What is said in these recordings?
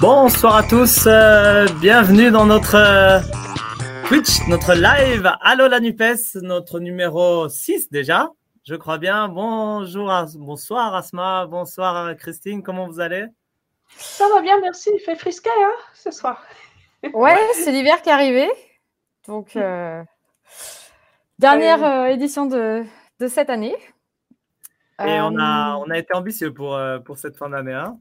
Bonsoir à tous, euh, bienvenue dans notre euh, Twitch, notre live. Allo la NUPES, notre numéro 6 déjà, je crois bien. Bonjour, bonsoir Asma, bonsoir Christine, comment vous allez? Ça va bien, merci. Il fait frisquet hein, ce soir. Ouais, c'est l'hiver qui est arrivé. Donc, euh, dernière édition de, de, cette année. Et on, a, on a été ambitieux pour, pour cette fin d'année. Hein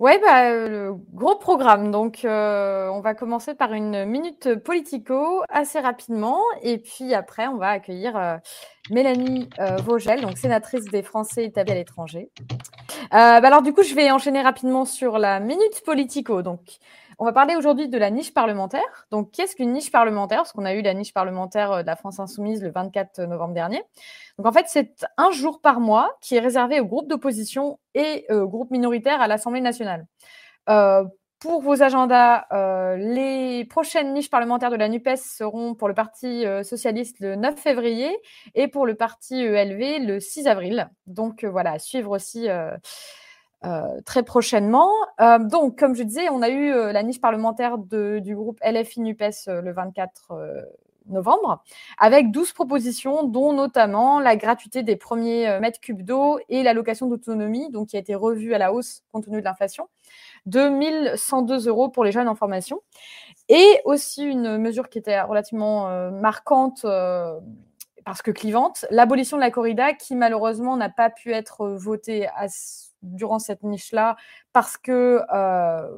oui, bah, le gros programme. Donc, euh, on va commencer par une minute politico assez rapidement. Et puis après, on va accueillir euh, Mélanie euh, Vogel, donc sénatrice des Français établis à l'étranger. Bah, alors, du coup, je vais enchaîner rapidement sur la minute politico. Donc, on va parler aujourd'hui de la niche parlementaire. Donc, qu'est-ce qu'une niche parlementaire? Parce qu'on a eu la niche parlementaire de la France Insoumise le 24 novembre dernier. Donc, en fait, c'est un jour par mois qui est réservé aux groupes d'opposition et aux groupes minoritaires à l'Assemblée nationale. Euh, pour vos agendas, euh, les prochaines niches parlementaires de la NUPES seront pour le Parti euh, socialiste le 9 février et pour le Parti ELV le 6 avril. Donc voilà, à suivre aussi très prochainement. donc, comme je disais, on a eu la niche parlementaire du groupe LFI NUPES le 24 novembre, avec 12 propositions, dont notamment la gratuité des premiers euh, mètres cubes d'eau et l'allocation d'autonomie, donc qui a été revue à la hausse compte tenu de l'inflation, de 1102 euros pour les jeunes en formation. Et aussi une mesure qui était relativement euh, marquante. Euh, parce que clivante, l'abolition de la corrida qui malheureusement n'a pas pu être votée à durant cette niche-là, parce que euh,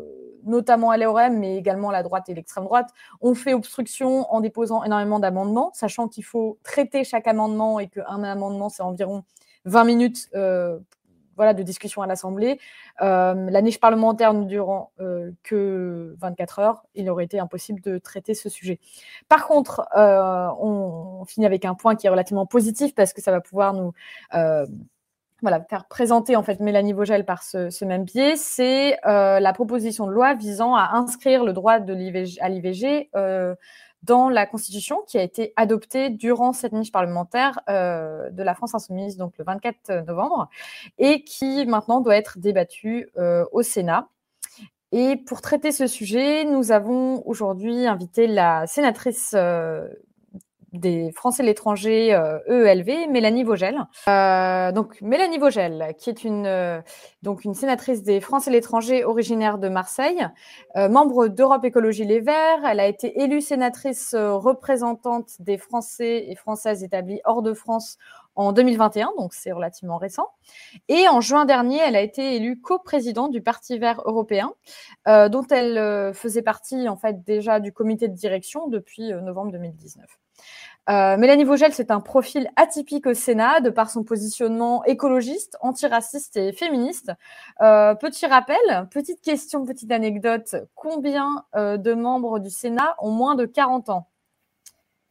notamment à l'EORM, mais également la droite et l'extrême droite, ont fait obstruction en déposant énormément d'amendements, sachant qu'il faut traiter chaque amendement et qu'un amendement, c'est environ 20 minutes euh, voilà, de discussion à l'Assemblée. Euh, la niche parlementaire ne durant que 24 heures, il aurait été impossible de traiter ce sujet. Par contre, on, on, finit avec un point qui est relativement positif parce que ça va pouvoir nous voilà, faire présenter en fait Mélanie Vogel par ce, même biais, c'est euh, la proposition de loi visant à inscrire le droit à l'IVG euh, dans la Constitution qui a été adoptée durant cette niche parlementaire euh, de la France insoumise, donc le 24 novembre, et qui maintenant doit être débattue au Sénat. Et pour traiter ce sujet, nous avons aujourd'hui invité la sénatrice des Français de l'étranger EELV, e Mélanie Vogel. Euh, donc Mélanie Vogel, qui est une euh, donc une sénatrice des Français de l'étranger originaire de Marseille, euh, membre d'Europe Écologie Les Verts. Elle a été élue sénatrice représentante des Français et Françaises établis hors de France en 2021, donc c'est relativement récent. Et en juin dernier, elle a été élue coprésidente du Parti vert européen, dont elle faisait partie en fait déjà du comité de direction depuis novembre 2019. Euh, Mélanie Vogel, c'est un profil atypique au Sénat de par son positionnement écologiste, antiraciste et féministe. Euh, petit rappel, petite question, petite anecdote. Combien euh, de membres du Sénat ont moins de 40 ans?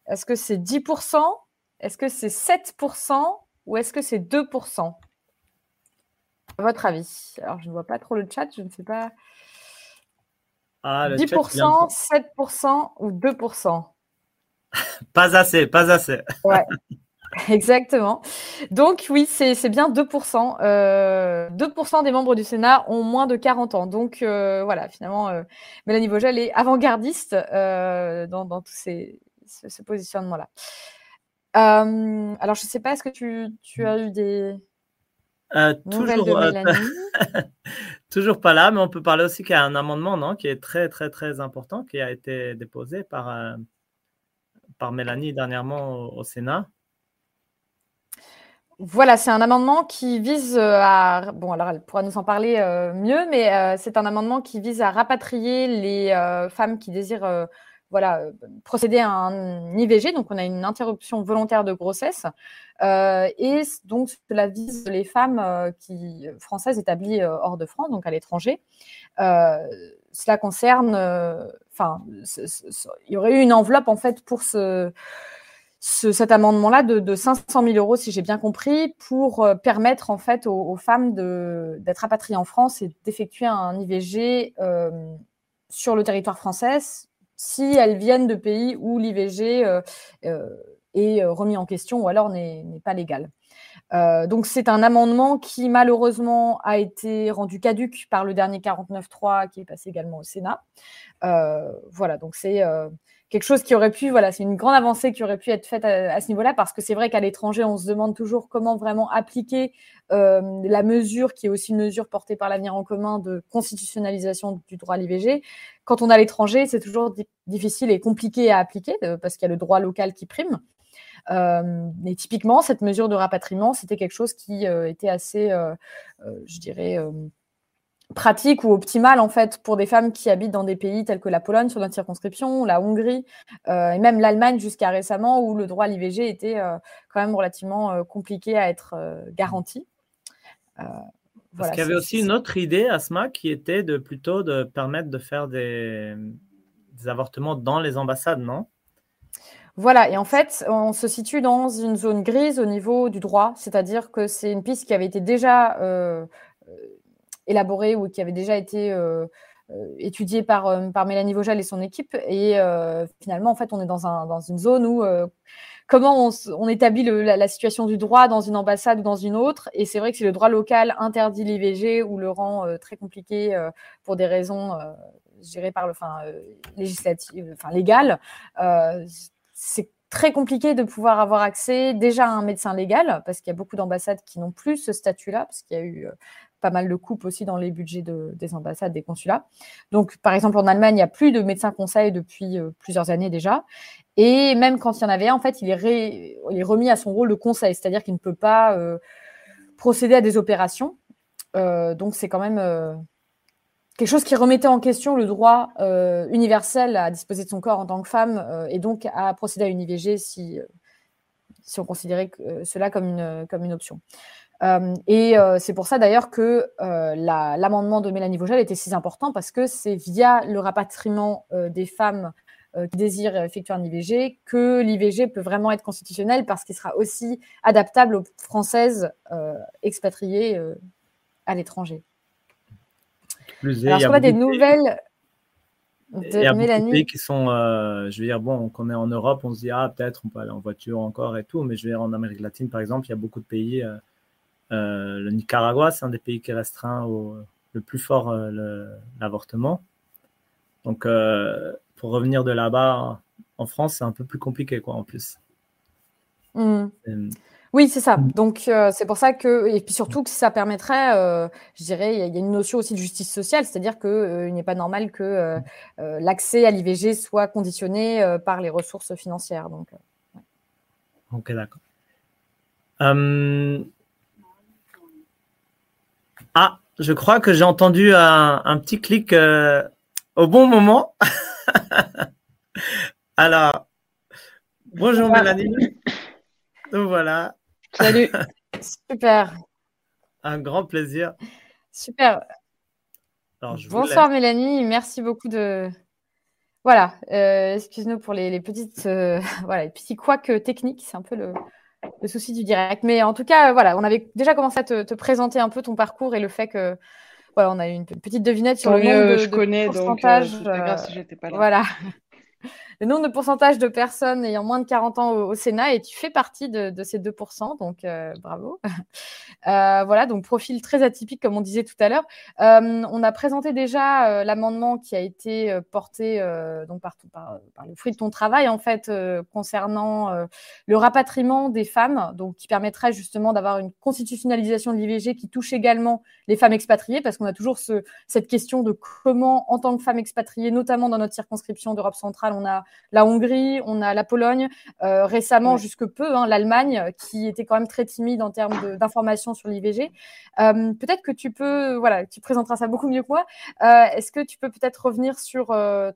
Est-ce que c'est 10% Est-ce que c'est 7% Ou est-ce que c'est 2% À votre avis. Alors, je ne vois pas trop le chat, je ne sais pas. 10%, ah, 7% ou 2% pas assez, pas assez. Ouais. Exactement. Donc oui, c'est bien 2%. 2% euh, des membres du Sénat ont moins de 40 ans. Donc euh, voilà, finalement, euh, Mélanie Vogel est avant-gardiste dans, dans, tous ces, ce, positionnement-là. alors je ne sais pas, est-ce que tu, tu, as eu des... toujours, de Mélanie? toujours pas là, mais on peut parler aussi qu'il y a un amendement non, qui est très très très important, qui a été déposé par par Mélanie dernièrement au, Sénat. Voilà, c'est un amendement qui vise euh, à. Bon, alors elle pourra nous en parler euh, mieux, mais euh, c'est un amendement qui vise à rapatrier les femmes qui désirent voilà, procéder à un IVG. Donc, on a une interruption volontaire de grossesse. et donc, cela vise les femmes qui, françaises établies hors de France, donc à l'étranger. Cela concerne enfin, il y aurait eu une enveloppe en fait pour ce, cet amendement-là de, 500 000 euros, si j'ai bien compris, pour euh, permettre en fait aux, femmes d'être rapatriées en France et d'effectuer un IVG euh, sur le territoire français si elles viennent de pays où l'IVG euh, est remis en question ou alors n'est pas légal. Donc c'est un amendement qui malheureusement a été rendu caduque par le dernier 49.3 qui est passé également au Sénat. voilà, donc c'est quelque chose qui aurait pu, voilà, c'est une grande avancée qui aurait pu être faite à, ce niveau-là, parce que c'est vrai qu'à l'étranger, on se demande toujours comment vraiment appliquer euh, la mesure, qui est aussi une mesure portée par l'avenir en commun de constitutionnalisation du droit à l'IVG. Quand on est à l'étranger, c'est toujours difficile et compliqué à appliquer, euh, parce qu'il y a le droit local qui prime. Euh, et typiquement, cette mesure de rapatriement, c'était quelque chose qui était assez, je dirais, pratique ou optimale en fait pour des femmes qui habitent dans des pays tels que la Pologne sur notre circonscription, la Hongrie euh, et même l'Allemagne jusqu'à récemment où le droit à l'IVG était euh, quand même relativement euh, compliqué à être garanti. Parce qu'il y avait aussi une autre idée, Asma, qui était de plutôt de permettre de faire des, des avortements dans les ambassades, non? Voilà, et en fait, on se situe dans une zone grise au niveau du droit, c'est-à-dire que c'est une piste qui avait été déjà élaboré ou qui avait déjà été euh, euh, étudié par, euh, Mélanie Vogel et son équipe. Et finalement, en fait, on est dans, un, dans une zone où comment on, établit la, situation du droit dans une ambassade ou dans une autre. Et c'est vrai que si le droit local interdit l'IVG ou le rend très compliqué pour des raisons, gérées par le, enfin, législatives, enfin c'est très compliqué de pouvoir avoir accès déjà à un médecin légal, parce qu'il y a beaucoup d'ambassades qui n'ont plus ce statut-là, parce qu'il y a eu pas mal de coupes aussi dans les budgets des ambassades, des consulats. Donc, par exemple, en Allemagne, il n'y a plus de médecins conseils depuis euh, plusieurs années déjà. Et même quand il y en avait en fait, il est, remis à son rôle de conseil, c'est-à-dire qu'il ne peut pas euh, procéder à des opérations. Euh, donc, c'est quand même quelque chose qui remettait en question le droit universel à disposer de son corps en tant que femme et donc à procéder à une IVG si, si on considérait cela comme une, comme une option. Euh, et euh, c'est pour ça d'ailleurs que euh, l'amendement de Mélanie Vogel était si important parce que c'est via le rapatriement des femmes qui désirent effectuer un IVG que l'IVG peut vraiment être constitutionnel parce qu'il sera aussi adaptable aux Françaises expatriées à l'étranger. Alors, je vois des nouvelles de Mélanie. qui sont, je veux dire, bon, qu'on est en Europe, on se dit, ah, peut-être on peut aller en voiture encore et tout, mais je veux dire, en Amérique latine, par exemple, il y a beaucoup de pays euh, le Nicaragua, c'est un des pays qui restreint au, le plus fort euh, l'avortement. Donc, euh, pour revenir de là-bas en France, c'est un peu plus compliqué, quoi, en plus. Mmh. Oui, c'est ça. Mmh. Donc, c'est pour ça que, et puis surtout que ça permettrait, je dirais, il y, a une notion aussi de justice sociale, c'est-à-dire qu'il n'est pas normal que l'accès à l'IVG soit conditionné par les ressources financières. Donc, Ok, d'accord. Hum, ah, je crois que j'ai entendu un, petit clic euh, au bon moment. Alors, bonjour Mélanie. Donc voilà. Salut. Super. Un grand plaisir. Super. Bonsoir Mélanie, merci beaucoup de. Voilà, euh, excuse-nous pour les, petites, euh, voilà, les petits couacs techniques, c'est un peu le, le souci du direct. Mais en tout cas, voilà, on avait déjà commencé à te, présenter un peu ton parcours et le fait que voilà, on a eu une petite devinette sur le nombre de, je connais, pourcentage. Donc, euh, si j'étais pas là. Voilà le nombre de pourcentage de personnes ayant moins de 40 ans au, Sénat et tu fais partie de, ces 2%, donc euh, bravo. Euh, voilà, donc profil très atypique comme on disait tout à l'heure. Euh, on a présenté déjà l'amendement qui a été porté donc par, par, le fruit de ton travail en fait concernant le rapatriement des femmes, donc qui permettrait justement d'avoir une constitutionnalisation de l'IVG qui touche également les femmes expatriées parce qu'on a toujours ce, cette question de comment en tant que femme expatriée, notamment dans notre circonscription d'Europe centrale, on a la Hongrie, on a la Pologne, euh, récemment, jusque peu, hein, l'Allemagne, qui était quand même très timide en termes d'informations sur l'IVG. Euh, peut-être que tu peux, voilà, tu présenteras ça beaucoup mieux que moi. Euh, est-ce que tu peux peut-être revenir sur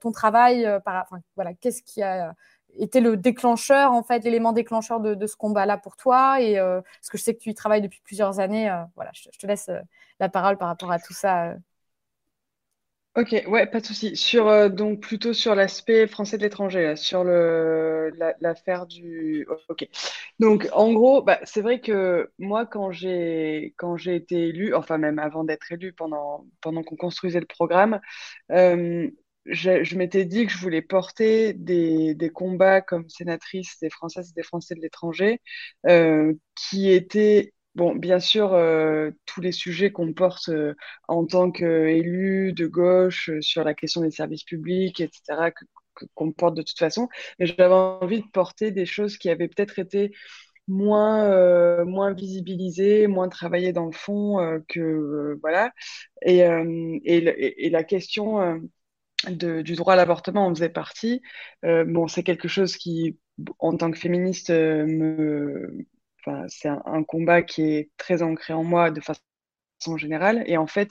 ton travail, par, enfin, voilà, qu'est-ce qui a été le déclencheur, en fait, l'élément déclencheur de, ce combat-là pour toi? Et parce que je sais que tu y travailles depuis plusieurs années. voilà, je, te laisse la parole par rapport à tout ça. Ok, ouais, pas de souci. Sur euh, donc plutôt sur l'aspect français de l'étranger, sur le l'affaire du. Ok. Donc en gros, bah, c'est vrai que moi quand j'ai quand j'ai été élue, enfin même avant d'être élue, pendant pendant qu'on construisait le programme, euh, je, m'étais dit que je voulais porter des, des combats comme sénatrice des Françaises et des Français de l'étranger, euh, qui étaient bon, bien sûr, tous les sujets qu'on porte en tant qu'élu de gauche sur la question des services publics, etc., qu'on porte de toute façon, mais j'avais envie de porter des choses qui avaient peut-être été moins, euh, moins visibilisé, moins travaillé dans le fond euh, que euh, voilà. Et, et, la question du droit à l'avortement en faisait partie. bon, c'est quelque chose qui, en tant que féministe, me, c'est un, combat qui est très ancré en moi de façon générale. Et en fait,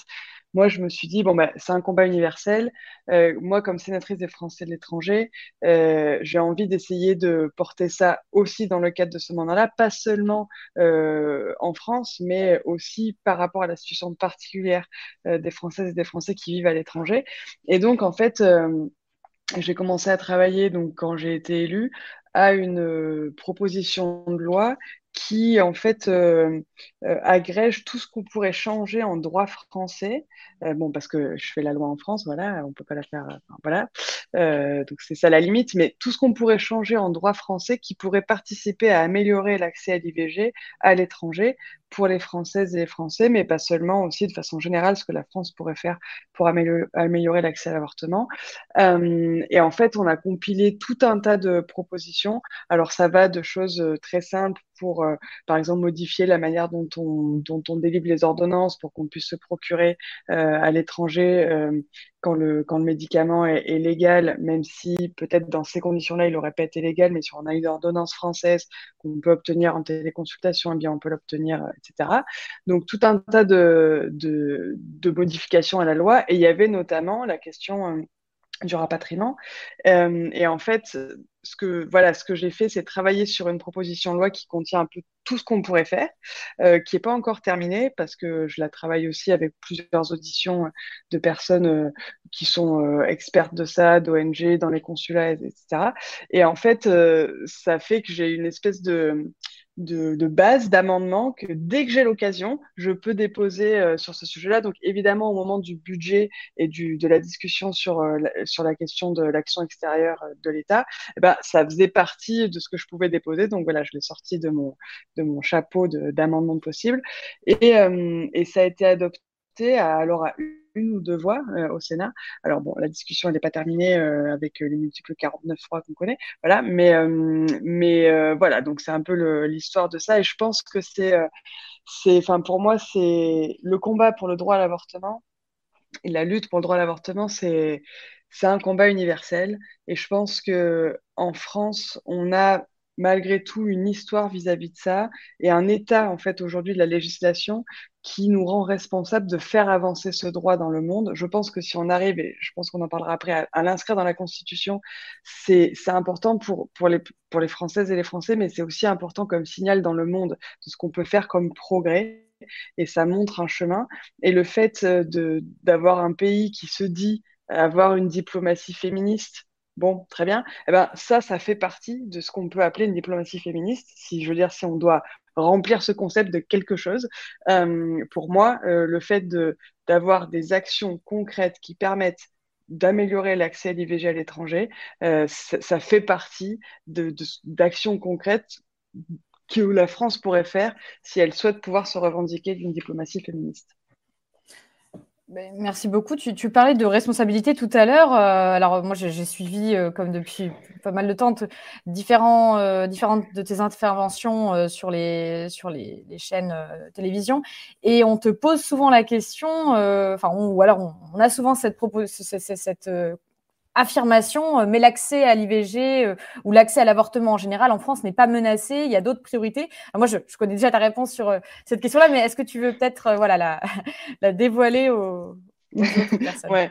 moi, je me suis dit, bon, bah, c'est un combat universel. Euh, moi, comme sénatrice des Français de l'étranger, euh, j'ai envie d'essayer de porter ça aussi dans le cadre de ce mandat-là, pas seulement euh, en France, mais aussi par rapport à la situation particulière des Françaises et des Français qui vivent à l'étranger. Et donc, en fait, j'ai commencé à travailler, donc, quand j'ai été élue, à une proposition de loi qui en fait euh, euh, agrège tout ce qu'on pourrait changer en droit français. Euh, bon, parce que je fais la loi en France, voilà, on peut pas la faire, voilà. Donc c'est ça la limite, mais tout ce qu'on pourrait changer en droit français qui pourrait participer à améliorer l'accès à l'IVG à l'étranger pour les Françaises et les Français, mais pas seulement, aussi de façon générale, ce que la France pourrait faire pour améliorer, l'accès à l'avortement. Euh, et en fait, on a compilé tout un tas de propositions. Alors ça va de choses euh, très simples pour, euh, par exemple, modifier la manière dont on, délivre les ordonnances pour qu'on puisse se procurer à l'étranger quand, le, médicament est, légal, même si peut-être dans ces conditions-là, il n'aurait pas été légal, mais si on a une ordonnance française qu'on peut obtenir en téléconsultation, eh bien, on peut l'obtenir, euh, etc. Donc, tout un tas de, modifications à la loi. Et il y avait notamment la question euh, du rapatriement. Euh, et en fait, ce que voilà, ce que j'ai fait, c'est travailler sur une proposition de loi qui contient un peu tout ce qu'on pourrait faire, euh, qui n'est pas encore terminée parce que je la travaille aussi avec plusieurs auditions de personnes euh, qui sont euh, expertes de ça, d'ONG, dans les consulats, etc. Et en fait, euh, ça fait que j'ai une espèce de de, de base d'amendement que dès que j'ai l'occasion, je peux déposer euh, sur ce sujet-là. Donc évidemment, au moment du budget et du, de la discussion sur, euh, la, sur la question de l'action extérieure euh, de l'État, eh ben, ça faisait partie de ce que je pouvais déposer. Donc voilà, je l'ai sorti de mon, de mon chapeau d'amendement possible. Et, euh, et ça a été adopté à, alors à ou deux voix euh, au Sénat. Alors bon, la discussion n'est pas terminée euh, avec euh, les multiples 49 voix qu'on connaît, voilà. Mais mais voilà, donc c'est un peu l'histoire de ça et je pense que c'est c'est, enfin pour moi c'est le combat pour le droit à l'avortement et la lutte pour le droit à l'avortement c'est c'est un combat universel et je pense que en France on a malgré tout une histoire vis-à-vis -vis de ça et un état en fait aujourd'hui de la législation qui nous rend responsable de faire avancer ce droit dans le monde. Je pense que si on arrive, et je pense qu'on en parlera après, à, l'inscrire dans la Constitution, c'est important pour, les, pour les Françaises et les Français, mais c'est aussi important comme signal dans le monde de ce qu'on peut faire comme progrès. Et ça montre un chemin. Et le fait d'avoir un pays qui se dit avoir une diplomatie féministe, Bon, très bien. Eh ben, ça, ça fait partie de ce qu'on peut appeler une diplomatie féministe. Si je veux dire, si on doit remplir ce concept de quelque chose, euh, pour moi, euh, le fait d'avoir des actions concrètes qui permettent d'améliorer l'accès à l'IVG à l'étranger, euh, ça, fait partie d'actions concrètes que la France pourrait faire si elle souhaite pouvoir se revendiquer d'une diplomatie féministe. Ben, merci beaucoup. Tu, tu, parlais de responsabilité tout à l'heure. Euh, alors moi, j'ai suivi, euh, comme depuis pas mal de temps, différents, euh, différentes de tes interventions euh, sur les sur les, les chaînes euh, télévision, et on te pose souvent la question, enfin, ou alors on, on, a souvent cette cette, cette affirmation, euh, mais l'accès à l'IVG euh, ou l'accès à l'avortement en général en France n'est pas menacé. Il y a d'autres priorités. Alors moi, je, je, connais déjà ta réponse sur euh, cette question-là, mais est-ce que tu veux peut-être voilà la, la dévoiler aux, aux autres personnes? Ouais.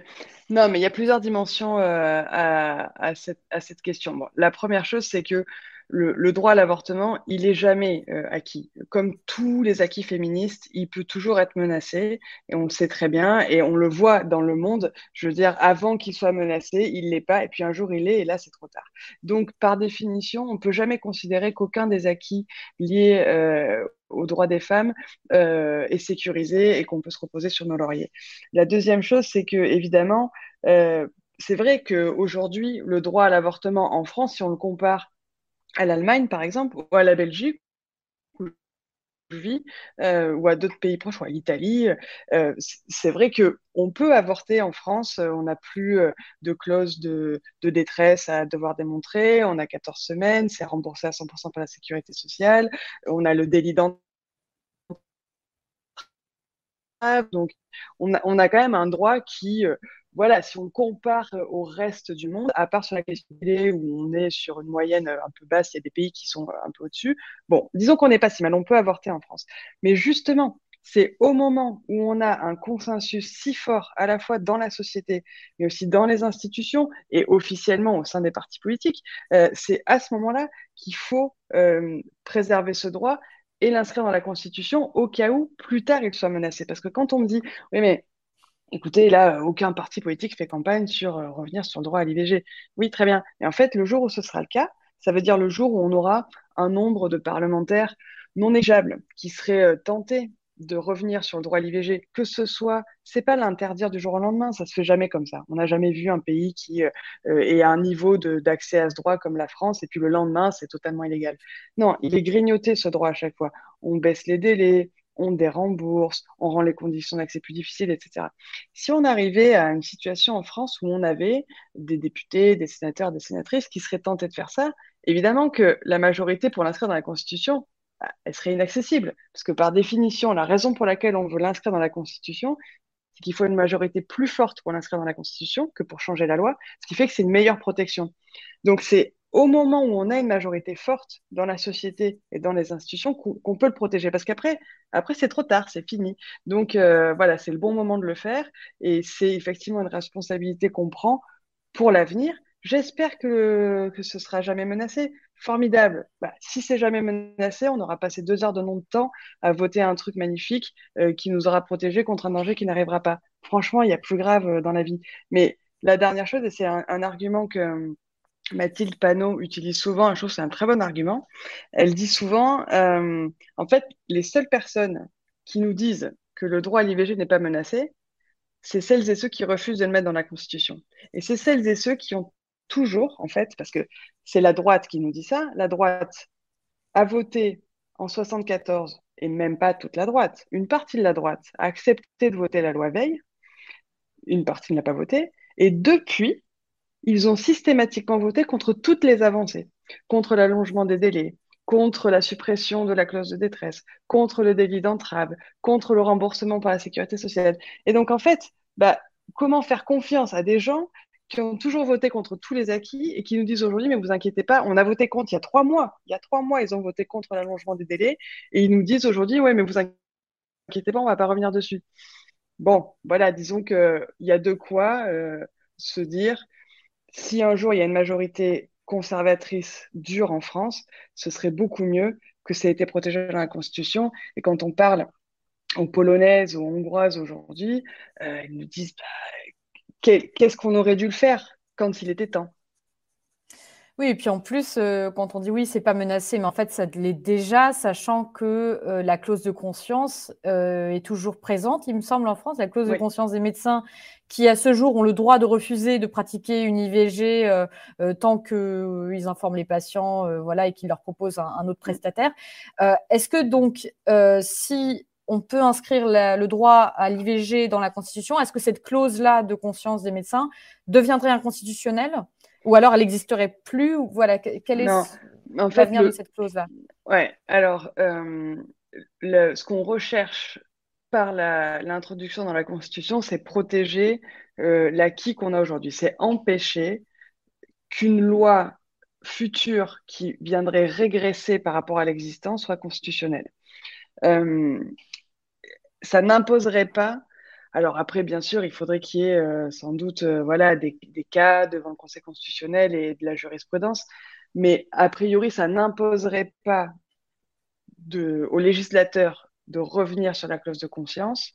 Non, mais il y a plusieurs dimensions euh, à, à, cette, à cette question. Bon, la première chose, c'est que le, droit à l'avortement, il est jamais euh, acquis. Comme tous les acquis féministes, il peut toujours être menacé, et on le sait très bien, et on le voit dans le monde. Je veux dire, avant qu'il soit menacé, il l'est pas, et puis un jour il est, et là c'est trop tard. Donc, par définition, on peut jamais considérer qu'aucun des acquis liés euh, aux droits des femmes euh, est sécurisé et qu'on peut se reposer sur nos lauriers. La deuxième chose, c'est que évidemment, euh, c'est vrai qu'aujourd'hui, le droit à l'avortement en France, si on le compare à l'Allemagne, par exemple, ou à la Belgique, euh, ou à d'autres pays proches, ou à l'Italie, euh, c'est vrai que on peut avorter en France. Euh, on n'a plus de clause de, détresse à devoir démontrer. On a 14 semaines, c'est remboursé à 100% par la sécurité sociale. On a le délit d'entrave. Donc, on a, quand même un droit qui voilà, si on compare euh, au reste du monde, à part sur la question où on est sur une moyenne euh, un peu basse, il y a des pays qui sont euh, un peu au-dessus. Bon, disons qu'on n'est pas si mal, on peut avorter en France. Mais justement, c'est au moment où on a un consensus si fort, à la fois dans la société, mais aussi dans les institutions et officiellement au sein des partis politiques, c'est à ce moment-là qu'il faut préserver ce droit et l'inscrire dans la Constitution au cas où plus tard il soit menacé. Parce que quand on me dit, oui, mais écoutez, là, aucun parti politique fait campagne sur euh, revenir sur le droit à l'IVG. Oui, très bien. Et en fait, le jour où ce sera le cas, ça veut dire le jour où on aura un nombre de parlementaires non négligeables qui seraient euh, tentés de revenir sur le droit à l'IVG, que ce soit, c'est pas l'interdire du jour au lendemain, ça se fait jamais comme ça. On n'a jamais vu un pays qui euh, ait un niveau d'accès à ce droit comme la France, et puis le lendemain, c'est totalement illégal. Non, il est grignoté ce droit à chaque fois. On baisse les délais, on dérembourse, on rend les conditions d'accès plus difficiles, etc. Si on arrivait à une situation en France où on avait des députés, des sénateurs, des sénatrices qui seraient tentés de faire ça, évidemment que la majorité pour l'inscrire dans la Constitution, bah, elle serait inaccessible. Parce que par définition, la raison pour laquelle on veut l'inscrire dans la Constitution, c'est qu'il faut une majorité plus forte pour l'inscrire dans la Constitution que pour changer la loi, ce qui fait que c'est une meilleure protection. Donc c'est au moment où on a une majorité forte dans la société et dans les institutions qu'on peut le protéger. Parce qu'après, après, c'est trop tard, c'est fini. Donc euh, voilà, c'est le bon moment de le faire et c'est effectivement une responsabilité qu'on prend pour l'avenir. J'espère que, que ce sera jamais menacé. Formidable. Bah, si c'est jamais menacé, on aura passé deux heures de non de temps à voter un truc magnifique euh, qui nous aura protégé contre un danger qui n'arrivera pas. Franchement, il y a plus grave euh, dans la vie. Mais la dernière chose, et c'est un argument que Mathilde Panot utilise souvent, je trouve c'est un très bon argument. Elle dit souvent, euh, en fait, les seules personnes qui nous disent que le droit à l'IVG n'est pas menacé, c'est celles et ceux qui refusent de le mettre dans la Constitution. Et c'est celles et ceux qui ont toujours, en fait, parce que c'est la droite qui nous dit ça, la droite a voté en 74, et même pas toute la droite, une partie de la droite a accepté de voter la loi Veil, une partie ne l'a pas voté, et depuis, ils ont systématiquement voté contre toutes les avancées, contre l'allongement des délais, contre la suppression de la clause de détresse, contre le délit d'entrave, contre le remboursement par la sécurité sociale. Et donc, en fait, bah, comment faire confiance à des gens qui ont toujours voté contre tous les acquis et qui nous disent aujourd'hui, mais vous inquiétez pas, on a voté contre il y a trois mois. Il y a trois mois, ils ont voté contre l'allongement des délais et ils nous disent aujourd'hui, ouais, mais vous inquiétez pas, on va pas revenir dessus. Bon, voilà, disons qu'il y a de quoi euh, se dire, si un jour il y a une majorité conservatrice dure en France, ce serait beaucoup mieux que ça ait été protégé dans la Constitution. Et quand on parle aux Polonaises, aux Hongroises aujourd'hui, euh, ils nous disent bah, qu'est-ce qu'on aurait dû le faire quand il était temps? Oui, et puis en plus, euh, quand on dit oui, c'est pas menacé, mais en fait, ça l'est déjà, sachant que euh, la clause de conscience euh, est toujours présente, il me semble, en France, la clause de conscience des médecins qui, à ce jour, ont le droit de refuser de pratiquer une IVG tant qu'ils informent les patients, voilà, et qu'ils leur proposent un, autre prestataire. Est-ce que donc, si on peut inscrire le droit à l'IVG dans la Constitution, est-ce que cette clause-là de conscience des médecins deviendrait inconstitutionnelle? Ou alors elle n'existerait plus Voilà, quel est l'avenir de cette clause-là Ouais, alors, euh, ce qu'on recherche par l'introduction dans la Constitution, c'est protéger euh, l'acquis qu'on a aujourd'hui. C'est empêcher qu'une loi future qui viendrait régresser par rapport à l'existant soit constitutionnelle. Euh, ça n'imposerait pas alors après, bien sûr, il faudrait qu'il y ait euh, sans doute euh, voilà, des, cas devant le Conseil constitutionnel et de la jurisprudence, mais a priori, ça n'imposerait pas de, aux législateurs de revenir sur la clause de conscience.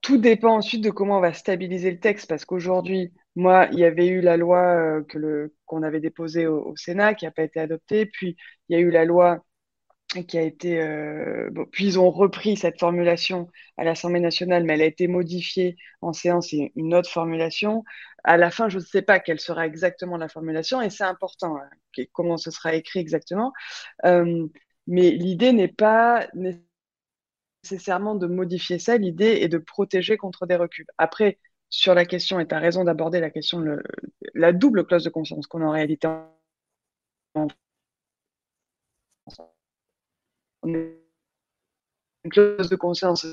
Tout dépend ensuite de comment on va stabiliser le texte, parce qu'aujourd'hui, moi, il y avait eu la loi euh, qu'on avait déposée au, au Sénat, qui n'a pas été adoptée, puis il y a eu la loi qui a été. Euh, puis ils ont repris cette formulation à l'Assemblée nationale, mais elle a été modifiée en séance et une autre formulation. À la fin, je ne sais pas quelle sera exactement la formulation, et c'est important hein, comment ce sera écrit exactement. Euh, Mais l'idée n'est pas nécessairement de modifier ça, l'idée est de protéger contre des reculs. Après, sur la question, et tu as raison d'aborder la question de la double clause de conscience qu'on a en réalité en une clause de conscience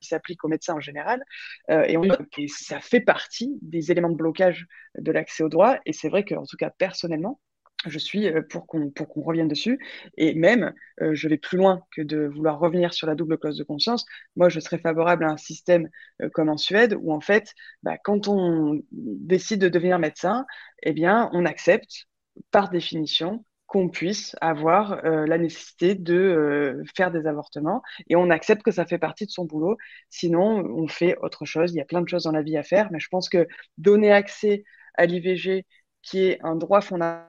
qui s'applique aux médecins en général. Euh, et, on, et ça fait partie des éléments de blocage de l'accès au droit. Et c'est vrai qu'en tout cas, personnellement, je suis euh, pour qu'on pour qu'on revienne dessus. Et même, euh, je vais plus loin que de vouloir revenir sur la double clause de conscience. Moi, je serais favorable à un système comme en Suède, où en fait, bah, quand on décide de devenir médecin, eh bien, on accepte par définition qu'on puisse avoir euh, la nécessité de euh, faire des avortements et on accepte que ça fait partie de son boulot. Sinon, on fait autre chose. Il y a plein de choses dans la vie à faire, mais je pense que donner accès à l'IVG, qui est un droit fondamental,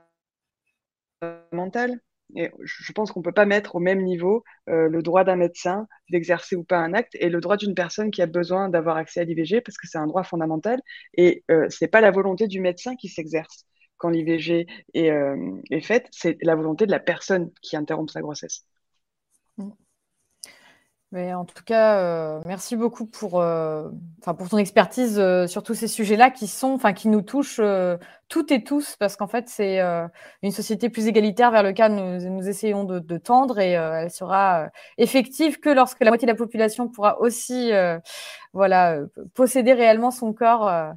et je pense qu'on ne peut pas mettre au même niveau euh, le droit d'un médecin d'exercer ou pas un acte et le droit d'une personne qui a besoin d'avoir accès à l'IVG parce que c'est un droit fondamental et ce n'est pas la volonté du médecin qui s'exerce quand l'IVG euh, est, faite, c'est la volonté de la personne qui interrompt sa grossesse. Mm. Mais en tout cas, euh, merci beaucoup pour, euh, pour ton expertise sur tous ces sujets-là qui sont, enfin, qui nous touchent toutes et tous, parce qu'en fait, c'est une société plus égalitaire vers laquelle nous, essayons de, de tendre et elle sera effective que lorsque la moitié de la population pourra aussi, voilà, posséder réellement son corps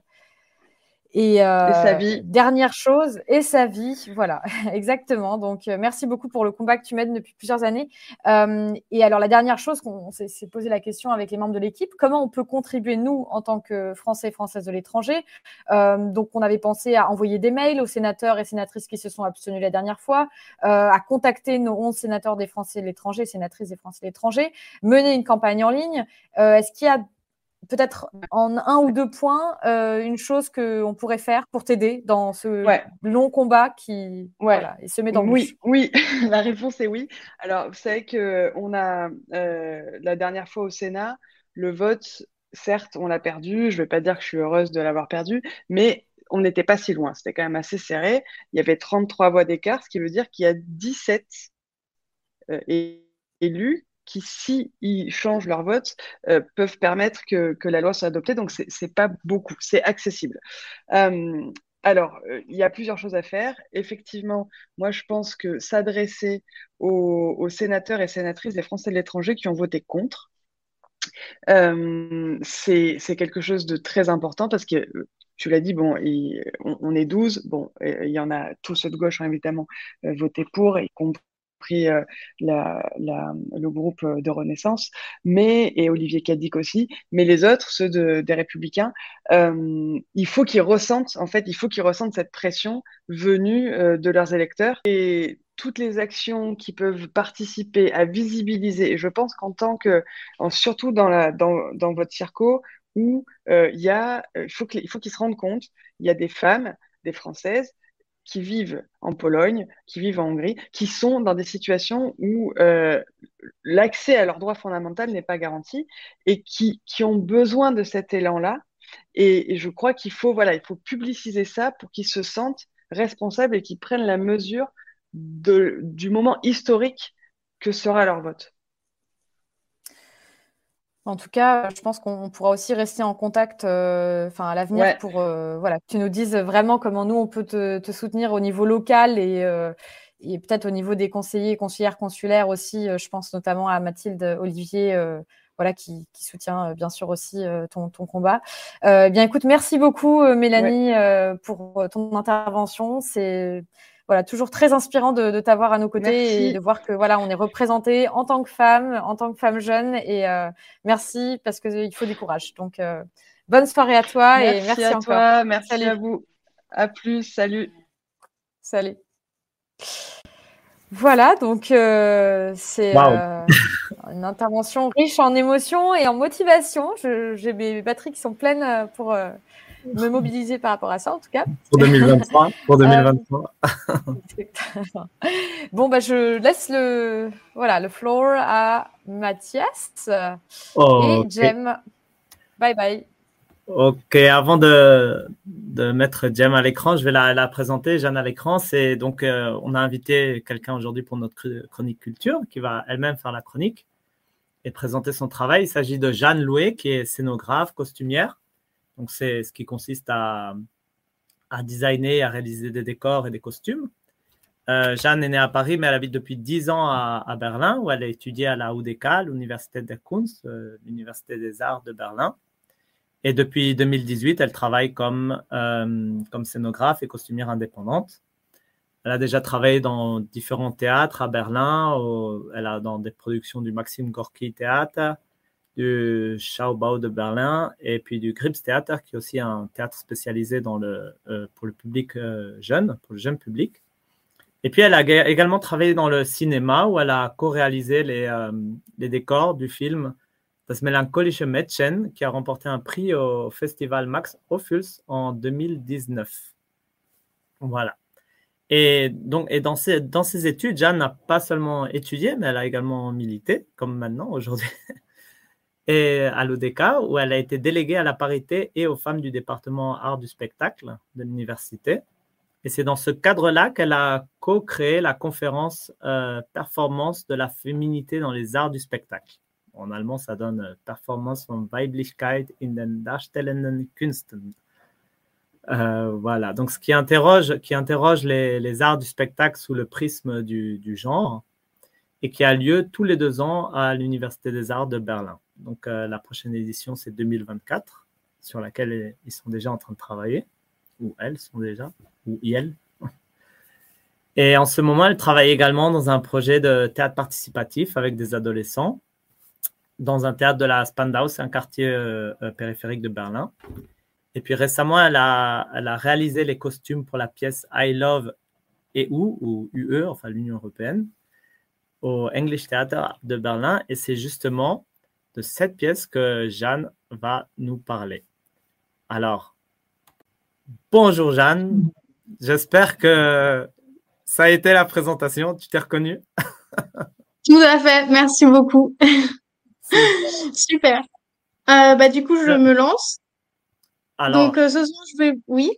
et, sa euh, vie. Dernière chose, et sa vie, voilà, exactement. Donc, euh, merci beaucoup pour le combat que tu mènes depuis plusieurs années. Euh, et alors, la dernière chose qu'on s'est posé la question avec les membres de l'équipe, comment on peut contribuer, nous, en tant que Français et Françaises de l'étranger? Donc, on avait pensé à envoyer des mails aux sénateurs et sénatrices qui se sont abstenus la dernière fois, à contacter nos 11 sénateurs des Français de l'étranger, sénatrices des Français de l'étranger, mener une campagne en ligne. Est-ce qu'il y a peut-être en un ou deux points, euh, une chose qu'on pourrait faire pour t'aider dans ce long combat qui voilà, se met dans le Oui, oui, la réponse est oui. Alors, vous savez qu'on a, euh, la dernière fois au Sénat, le vote, certes, on l'a perdu. Je ne vais pas dire que je suis heureuse de l'avoir perdu, mais on n'était pas si loin. C'était quand même assez serré. Il y avait 33 voix d'écart, ce qui veut dire qu'il y a 17 euh, élus qui, si ils changent leur vote, euh, peuvent permettre que, la loi soit adoptée. Donc, ce n'est pas beaucoup, c'est accessible. Euh, alors, euh, il y a plusieurs choses à faire. Effectivement, moi, je pense que s'adresser aux, sénateurs et sénatrices des Français de l'étranger qui ont voté contre, c'est quelque chose de très important parce que tu l'as dit, bon, on, est 12, bon, il y en a tous ceux de gauche ont évidemment voté pour, y compris euh, le groupe euh, de Renaissance, mais et Olivier Cadic aussi, mais les autres, ceux des Républicains, euh, il faut qu'ils ressentent, en fait, il faut qu'ils ressentent cette pression venue de leurs électeurs et toutes les actions qui peuvent participer à visibiliser. Et je pense qu'en tant que, surtout dans votre circo, où il y a, il faut qu'ils se rendent compte, il y a des femmes, des Françaises, qui vivent en Pologne, qui vivent en Hongrie, qui sont dans des situations où euh, l'accès à leurs droits fondamentaux n'est pas garanti et qui, ont besoin de cet élan-là. Et, je crois qu'il faut, voilà, il faut publiciser ça pour qu'ils se sentent responsables et qu'ils prennent la mesure du moment historique que sera leur vote. En tout cas, je pense qu'on pourra aussi rester en contact euh, enfin, à l'avenir pour euh, voilà, que tu nous dises vraiment comment nous, on peut te, soutenir au niveau local et, euh, et peut-être au niveau des conseillers et conseillères consulaires aussi. je pense notamment à Mathilde Olivier. voilà, qui, soutient bien sûr aussi ton, ton, combat. bien, écoute, merci beaucoup, Mélanie, pour ton intervention. C'est voilà, toujours très inspirant de, t'avoir à nos côtés et de voir que voilà, on est représenté en tant que femme, en tant que femme jeune. Et euh, merci parce qu'il faut du courage. Donc, euh, bonne soirée à toi et merci à toi. Merci à vous. À plus. Salut. Salut. Voilà, donc euh, c'est une intervention riche en émotions et en motivation. J'ai mes batteries qui sont pleines pour me mobiliser par rapport à ça, en tout cas. Pour 2023. Pour 2023. Euh, bon, bah, je laisse le, voilà, le floor à Mathias oh, et Jem. Bye bye. Ok, avant de, de mettre Jem à l'écran, je vais la, la présenter, Jeanne à l'écran. C'est donc, euh, on a invité quelqu'un aujourd'hui pour notre chronique culture qui va elle-même faire la chronique et présenter son travail. Il s'agit de Jeanne Loué, qui est scénographe, costumière. Donc, c'est ce qui consiste à, à designer, à réaliser des décors et des costumes. Euh, Jeanne est née à Paris, mais elle habite depuis 10 ans à, Berlin, où elle a étudié à la UDK, l'Université der Kunst, euh, l'Université des Arts de Berlin. Et depuis 2018, elle travaille comme, euh, comme scénographe et costumière indépendante. Elle a déjà travaillé dans différents théâtres à Berlin. elle a dans des productions du Maxim Gorki Théâtre, du Schaubau de Berlin et puis du Grips Theater, qui est aussi un théâtre spécialisé dans le, euh, pour le public euh, jeune, pour le jeune public. Et puis elle a également travaillé dans le cinéma où elle a co-réalisé les, euh, les décors du film Das melancholische Mädchen qui a remporté un prix au festival Max Ophuls en 2019. Voilà. Et donc, et dans ses, dans ses études, Jeanne n'a pas seulement étudié, mais elle a également milité, comme maintenant, aujourd'hui, et à l'ODK, où elle a été déléguée à la parité et aux femmes du département art du spectacle de l'université. Et c'est dans ce cadre-là qu'elle a co-créé la conférence euh, Performance de la féminité dans les arts du spectacle. En allemand, ça donne euh, Performance von Weiblichkeit in den darstellenden Künsten. Euh, voilà, donc ce qui interroge, les, arts du spectacle sous le prisme du, du, genre et qui a lieu tous les deux ans à l'Université des Arts de Berlin. Donc euh, la prochaine édition, c'est 2024, sur laquelle ils sont déjà en train de travailler, ou elles sont déjà, ou elles. Et en ce moment, elle travaille également dans un projet de théâtre participatif avec des adolescents dans un théâtre de la Spandau, c'est un quartier euh, euh, périphérique de Berlin. Et puis récemment, elle a, elle a réalisé les costumes pour la pièce I Love EU, ou UE, enfin l'Union européenne, au English Theater de Berlin. Et c'est justement de cette pièce que Jeanne va nous parler. Alors, bonjour Jeanne. J'espère que ça a été la présentation. Tu t'es reconnue? Tout à fait. Merci beaucoup. Super. Euh, bah, du coup, je me lance. Donc, euh, ce soir, je vais. Oui?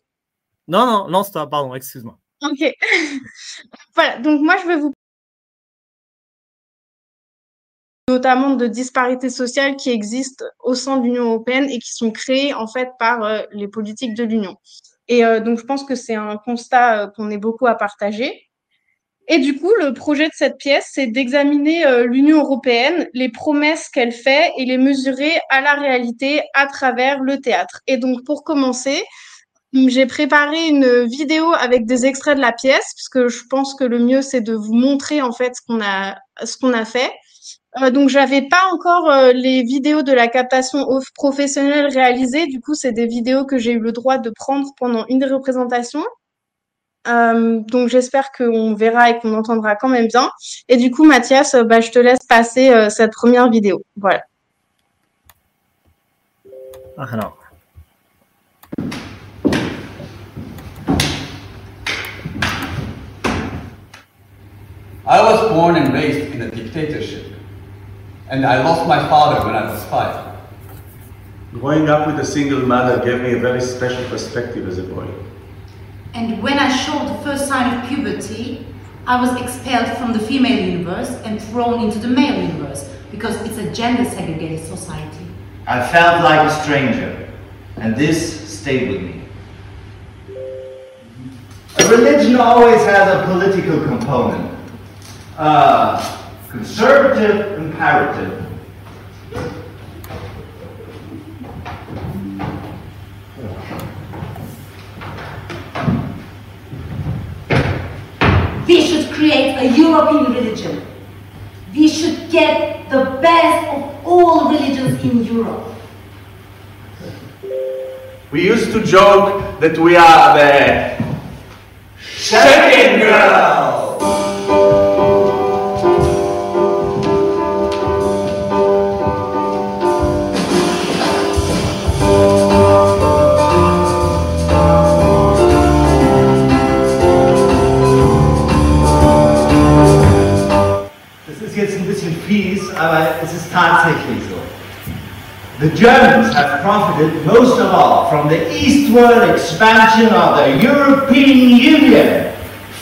Non, non, lance-toi, pardon, excuse-moi. Ok. voilà, donc moi, je vais vous notamment de disparités sociales qui existent au sein de l'Union européenne et qui sont créées en fait par euh, les politiques de l'Union. Et donc, je pense que c'est un constat qu'on est beaucoup à partager. Et du coup, le projet de cette pièce, c'est d'examiner euh, l'Union européenne, les promesses qu'elle fait et les mesurer à la réalité à travers le théâtre. Et donc, pour commencer, j'ai préparé une vidéo avec des extraits de la pièce, puisque je pense que le mieux, c'est de vous montrer en fait ce qu'on a, ce qu'on a fait. Euh, donc, j'avais pas encore euh, les vidéos de la captation professionnelle réalisées. Du coup, c'est des vidéos que j'ai eu le droit de prendre pendant une représentation. Euh, donc j'espère qu'on verra et qu'on entendra quand même bien. Et du coup, Mathias, bah, je te laisse passer euh, cette première vidéo. Voilà. Alors. I was born and raised in a dictatorship, and I lost my father when I was five. Growing up with a single mother gave me a very special perspective as a boy. And when I showed the first sign of puberty, I was expelled from the female universe and thrown into the male universe because it's a gender segregated society. I felt like a stranger, and this stayed with me. A religion always has a political component, a conservative imperative. We should create a European religion. We should get the best of all religions in Europe. We used to joke that we are the Shaking Girls. Aber es ist tatsächlich so. The Germans have profited most of all from the eastward expansion of the European Union.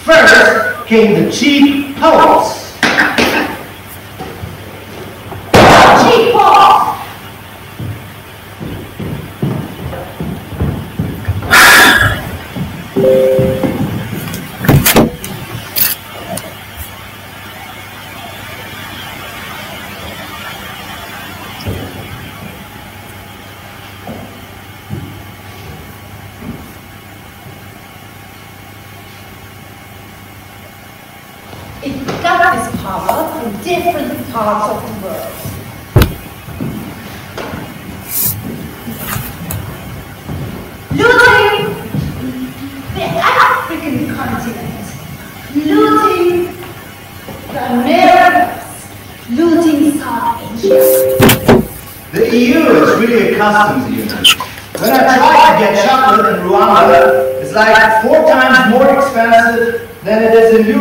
First came the cheap poets.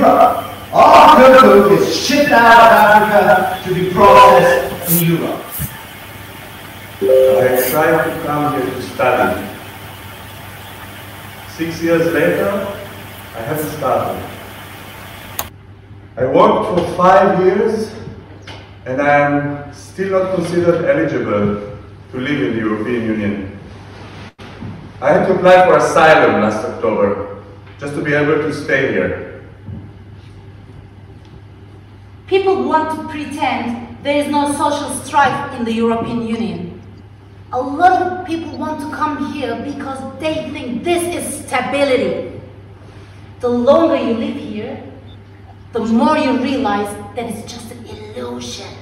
Europe. All cocoa is shipped out of Africa to be processed in Europe. I tried to come here to study. Six years later, I haven't started. I worked for five years and I am still not considered eligible to live in the European Union. I had to apply for asylum last October just to be able to stay here. People want to pretend there is no social strife in the European Union. A lot of people want to come here because they think this is stability. The longer you live here, the more you realize that it's just an illusion.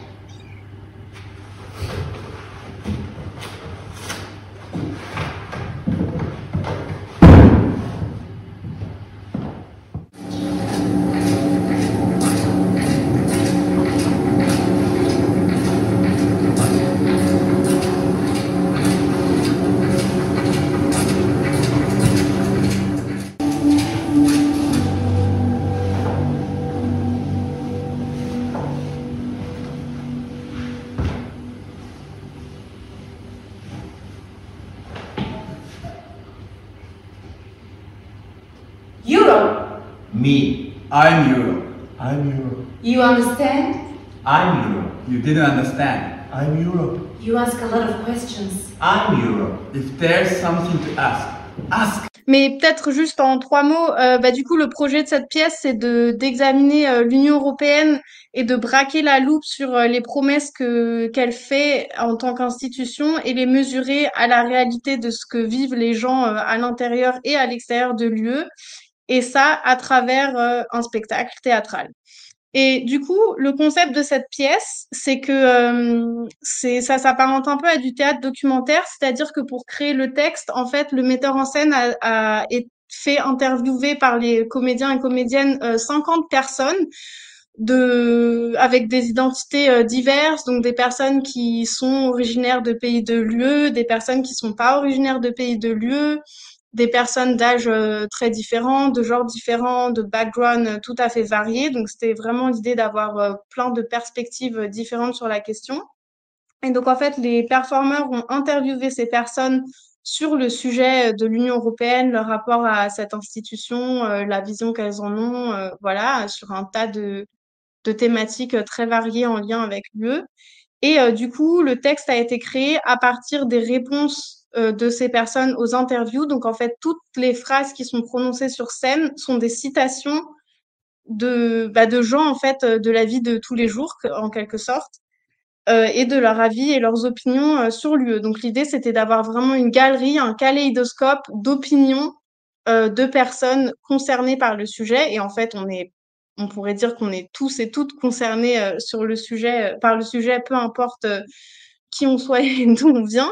Europe, Me. I'm Europe. I'm Europe. you understand? I'm Europe. You didn't understand. I'm Europe. You ask a lot of questions. I'm Europe. If there's something to ask, ask. Mais peut-être juste en trois mots, euh, bah, du coup, le projet de cette pièce, c'est de d'examiner euh, l'Union européenne et de braquer la loupe sur euh, les promesses que qu'elle fait en tant qu'institution et les mesurer à la réalité de ce que vivent les gens euh, à l'intérieur et à l'extérieur de l'UE, et ça à travers euh, un spectacle théâtral. Et du coup, le concept de cette pièce, c'est que euh, ça s'apparente un peu à du théâtre documentaire, c'est-à-dire que pour créer le texte, en fait, le metteur en scène a, a fait interviewer par les comédiens et comédiennes euh, 50 personnes de avec des identités euh, diverses, donc des personnes qui sont originaires de pays de l'UE, des personnes qui sont pas originaires de pays de l'UE, des personnes d'âge euh, très différents, de genres différents, de backgrounds euh, tout à fait variés. Donc, c'était vraiment l'idée d'avoir euh, plein de perspectives différentes sur la question. Et donc, en fait, les performeurs ont interviewé ces personnes sur le sujet de l'Union européenne, leur rapport à cette institution, la vision qu'elles en ont, voilà, sur un tas de, de thématiques très variées en lien avec l'UE. Et euh, du coup, le texte a été créé à partir des réponses de ces personnes aux interviews. Donc, en fait, toutes les phrases qui sont prononcées sur scène sont des citations de, bah, de gens, en fait, euh, de la vie de tous les jours, en quelque sorte, euh, et de leur avis et leurs opinions euh, sur l'UE. Donc, l'idée, c'était d'avoir vraiment une galerie, un kaléidoscope d'opinions euh, de personnes concernées par le sujet. Et en fait, on est, on pourrait dire qu'on est tous et toutes concernés euh, sur le sujet, euh, par le sujet, peu importe euh, qui on soit et d'où on vient.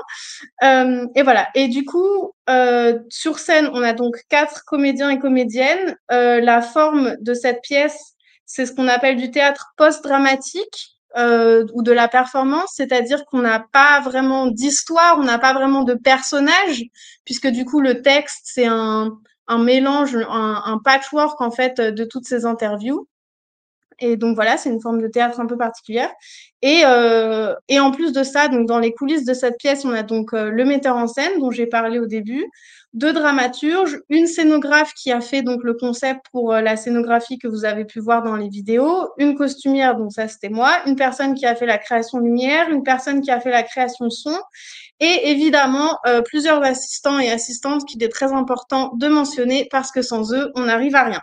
Euh, et voilà. Et du coup, euh, sur scène, on a donc quatre comédiens et comédiennes. Euh, la forme de cette pièce, c'est ce qu'on appelle du théâtre post-dramatique euh, ou de la performance, c'est-à-dire qu'on n'a pas vraiment d'histoire, on n'a pas vraiment de personnage, puisque du coup, le texte, c'est un, un mélange, un, un patchwork en fait de toutes ces interviews. Et donc voilà, c'est une forme de théâtre un peu particulière. Et, euh, et en plus de ça, donc dans les coulisses de cette pièce, on a donc euh, le metteur en scène dont j'ai parlé au début, deux dramaturges, une scénographe qui a fait donc le concept pour euh, la scénographie que vous avez pu voir dans les vidéos, une costumière, donc ça c'était moi, une personne qui a fait la création lumière, une personne qui a fait la création son, et évidemment euh, plusieurs assistants et assistantes qui est très important de mentionner parce que sans eux, on n'arrive à rien.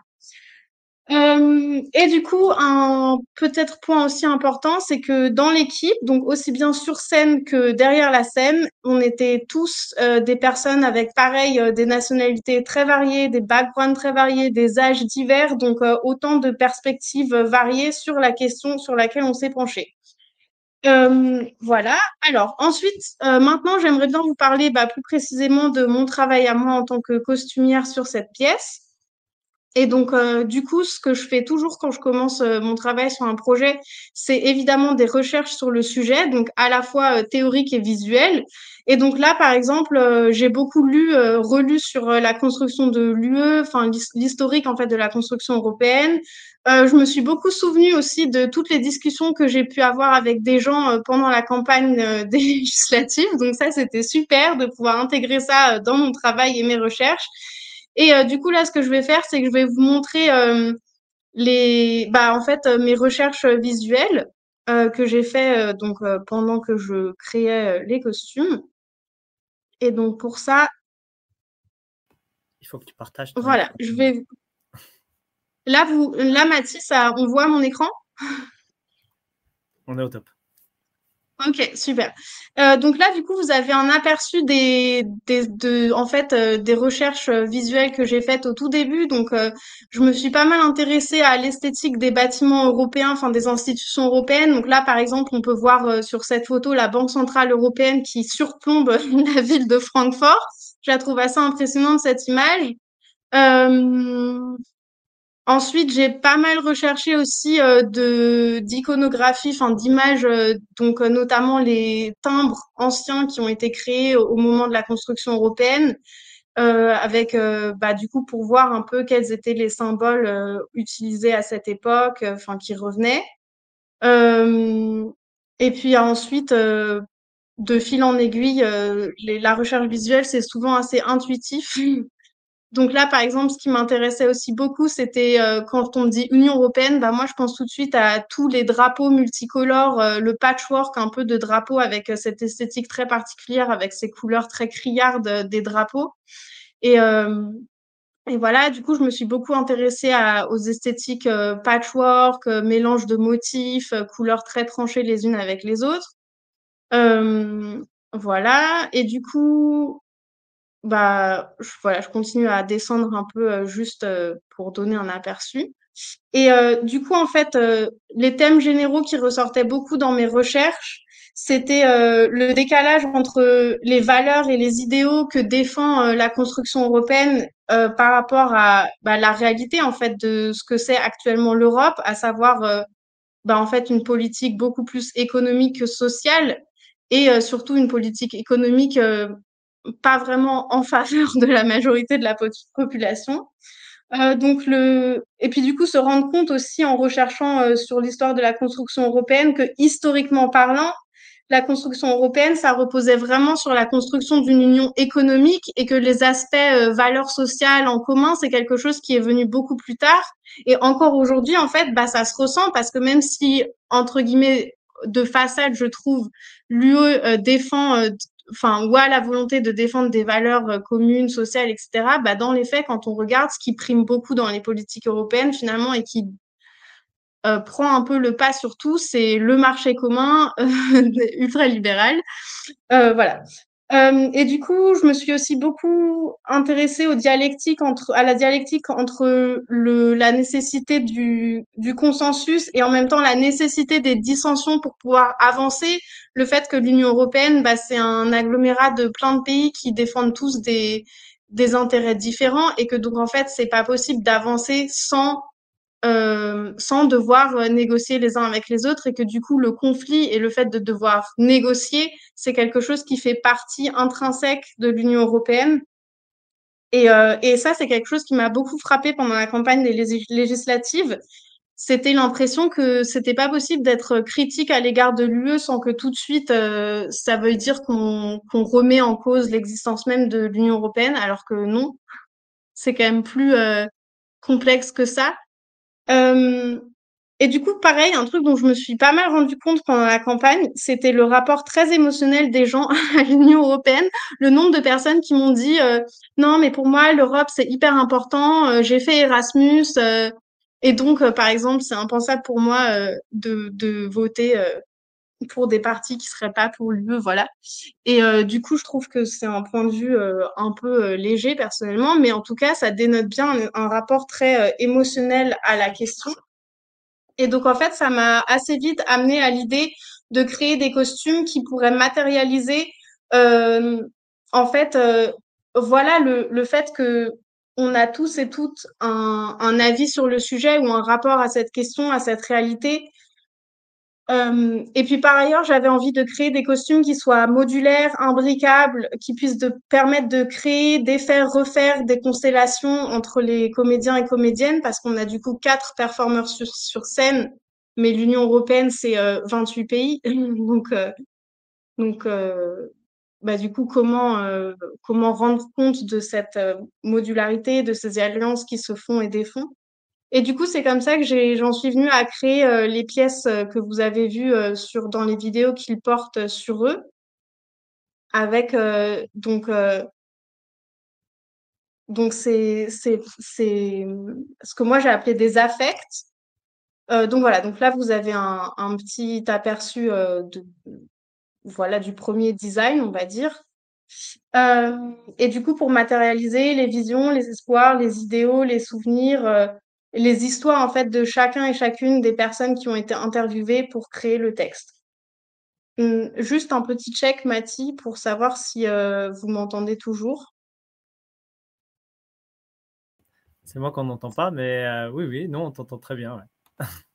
Euh, et du coup, un peut-être point aussi important, c'est que dans l'équipe, donc aussi bien sur scène que derrière la scène, on était tous euh, des personnes avec pareil euh, des nationalités très variées, des backgrounds très variés, des âges divers, donc euh, autant de perspectives variées sur la question sur laquelle on s'est penché. voilà. Alors ensuite, maintenant, j'aimerais bien vous parler bah, plus précisément de mon travail à moi en tant que costumière sur cette pièce. Et donc, euh, du coup, ce que je fais toujours quand je commence euh, mon travail sur un projet, c'est évidemment des recherches sur le sujet, donc à la fois euh, théorique et visuel. Et donc là, par exemple, j'ai beaucoup lu, relu sur la construction de l'UE, enfin l'historique en fait de la construction européenne. je me suis beaucoup souvenu aussi de toutes les discussions que j'ai pu avoir avec des gens pendant la campagne des législatives. Donc ça, c'était super de pouvoir intégrer ça dans mon travail et mes recherches. Et euh, du coup, là, ce que je vais faire, c'est que je vais vous montrer euh, les, bah, en fait, euh, mes recherches visuelles que j'ai fait donc pendant que je créais les costumes. Et donc pour ça, il faut que tu partages. Voilà, je vais. Là, vous, là, Mathis, on voit mon écran? On est au top. Ok, super. Euh, donc là, du coup, vous avez un aperçu des, des de, en fait, euh, des recherches euh, visuelles que j'ai faites au tout début. Donc, je me suis pas mal intéressée à l'esthétique des bâtiments européens, enfin des institutions européennes. Donc là, par exemple, on peut voir sur cette photo la Banque centrale européenne qui surplombe la ville de Francfort. Je la trouve assez impressionnante cette image. Ensuite, j'ai pas mal recherché aussi euh, d'iconographie, enfin d'images, euh, donc euh, notamment les timbres anciens qui ont été créés au, moment de la construction européenne, avec bah du coup pour voir un peu quels étaient les symboles utilisés à cette époque, enfin qui revenaient. et puis ensuite, de fil en aiguille, la recherche visuelle c'est souvent assez intuitif. Donc là, par exemple, ce qui m'intéressait aussi beaucoup, c'était euh, quand on dit Union européenne, bah moi je pense tout de suite à tous les drapeaux multicolores, euh, le patchwork un peu de drapeaux avec euh, cette esthétique très particulière, avec ces couleurs très criardes des drapeaux. Et, et voilà, du coup, je me suis beaucoup intéressée à, aux esthétiques patchwork, mélange de motifs, couleurs très tranchées les unes avec les autres. voilà. Et du coup, bah, je, voilà, je continue à descendre un peu euh, juste euh, pour donner un aperçu. Et euh, du coup, en fait, les thèmes généraux qui ressortaient beaucoup dans mes recherches, c'était le décalage entre les valeurs et les idéaux que défend la construction européenne par rapport à bah, la réalité en fait de ce que c'est actuellement l'Europe, à savoir bah, en fait une politique beaucoup plus économique que sociale et surtout une politique économique pas vraiment en faveur de la majorité de la population. Euh, donc le et puis du coup se rendre compte aussi en recherchant euh, sur l'histoire de la construction européenne que historiquement parlant la construction européenne ça reposait vraiment sur la construction d'une union économique et que les aspects euh, valeurs sociales en commun c'est quelque chose qui est venu beaucoup plus tard et encore aujourd'hui en fait bah ça se ressent parce que même si entre guillemets de façade je trouve l'UE euh, défend enfin, ou à la volonté de défendre des valeurs euh, communes, sociales, etc., bah, dans les faits, quand on regarde ce qui prime beaucoup dans les politiques européennes, finalement, et qui euh, prend un peu le pas sur tout, c'est le marché commun ultra-libéral. Euh, voilà. Euh, et du coup, je me suis aussi beaucoup intéressée aux dialectiques entre, à la dialectique entre le, la nécessité du, du consensus et en même temps la nécessité des dissensions pour pouvoir avancer. Le fait que l'Union européenne, bah, c'est un agglomérat de plein de pays qui défendent tous des, des intérêts différents et que donc en fait, c'est pas possible d'avancer sans euh, sans devoir euh, négocier les uns avec les autres et que du coup le conflit et le fait de devoir négocier, c'est quelque chose qui fait partie intrinsèque de l'Union européenne. Et, euh, et ça, c'est quelque chose qui m'a beaucoup frappé pendant la campagne des législatives c'était l'impression que c'était pas possible d'être critique à l'égard de l'UE sans que tout de suite euh, ça veuille dire qu'on qu'on remet en cause l'existence même de l'Union européenne, alors que non, c'est quand même plus euh, complexe que ça. Et du coup, pareil, un truc dont je me suis pas mal rendu compte pendant la campagne, c'était le rapport très émotionnel des gens à l'Union européenne. Le nombre de personnes qui m'ont dit non, mais pour moi, l'Europe c'est hyper important. J'ai fait Erasmus. Et donc, euh, par exemple, c'est impensable pour moi de, de, voter pour des partis qui seraient pas pour l'UE, voilà. Et du coup, je trouve que c'est un point de vue un peu léger personnellement, mais en tout cas, ça dénote bien un, un rapport très émotionnel à la question. Et donc, en fait, ça m'a assez vite amené à l'idée de créer des costumes qui pourraient matérialiser, en fait, voilà le, le fait que on a tous et toutes un, un, avis sur le sujet ou un rapport à cette question, à cette réalité. Euh, et puis par ailleurs, j'avais envie de créer des costumes qui soient modulaires, imbricables, qui puissent de, permettre de créer, défaire, refaire des constellations entre les comédiens et comédiennes, parce qu'on a du coup quatre performeurs sur, sur scène, mais l'Union européenne, c'est euh, 28 pays. donc, euh, donc euh, bah, du coup, comment, euh, comment rendre compte de cette modularité, de ces alliances qui se font et défont? Et du coup, c'est comme ça que j'en suis venue à créer euh, les pièces que vous avez vues sur, dans les vidéos qu'ils portent sur eux, avec donc donc c'est c'est ce que moi j'ai appelé des affects. donc voilà, donc là vous avez un, un petit aperçu de, voilà, du premier design, on va dire. Euh, et du coup, pour matérialiser les visions, les espoirs, les idéaux, les souvenirs, euh, les histoires en fait de chacun et chacune des personnes qui ont été interviewées pour créer le texte. Hum, juste un petit check, Mathie, pour savoir si euh, vous m'entendez toujours. C'est moi qu'on n'entend pas, mais oui, oui, non, on t'entend très bien. Ouais.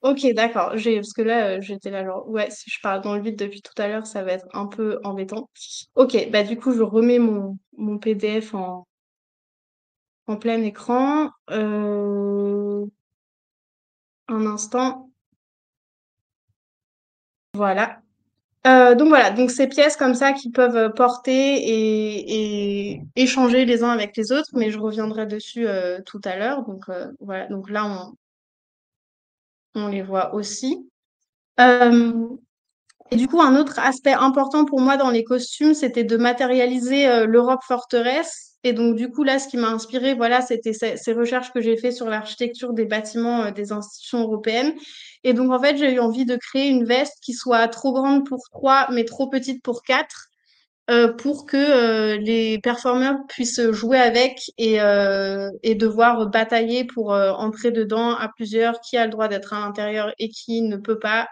Ok, d'accord. Parce que là, euh, j'étais là genre ouais, si je parle dans le vide depuis tout à l'heure, ça va être un peu embêtant. Ok, bah du coup, je remets mon, mon PDF en, en plein écran. Euh, un instant. Voilà. Euh, donc voilà, donc ces pièces comme ça qui peuvent porter et, échanger les uns avec les autres, mais je reviendrai dessus tout à l'heure. Donc voilà, donc là on, les voit aussi. Euh, et du coup, un autre aspect important pour moi dans les costumes, c'était de matérialiser euh, l'Europe forteresse. Et donc, du coup, là, ce qui m'a inspiré, voilà, c'était ces, recherches que j'ai fait sur l'architecture des bâtiments euh, des institutions européennes. Et donc, en fait, j'ai eu envie de créer une veste qui soit trop grande pour trois, mais trop petite pour quatre, euh, pour que euh, les performeurs puissent jouer avec et, euh, et devoir batailler pour entrer dedans à plusieurs, qui a le droit d'être à l'intérieur et qui ne peut pas.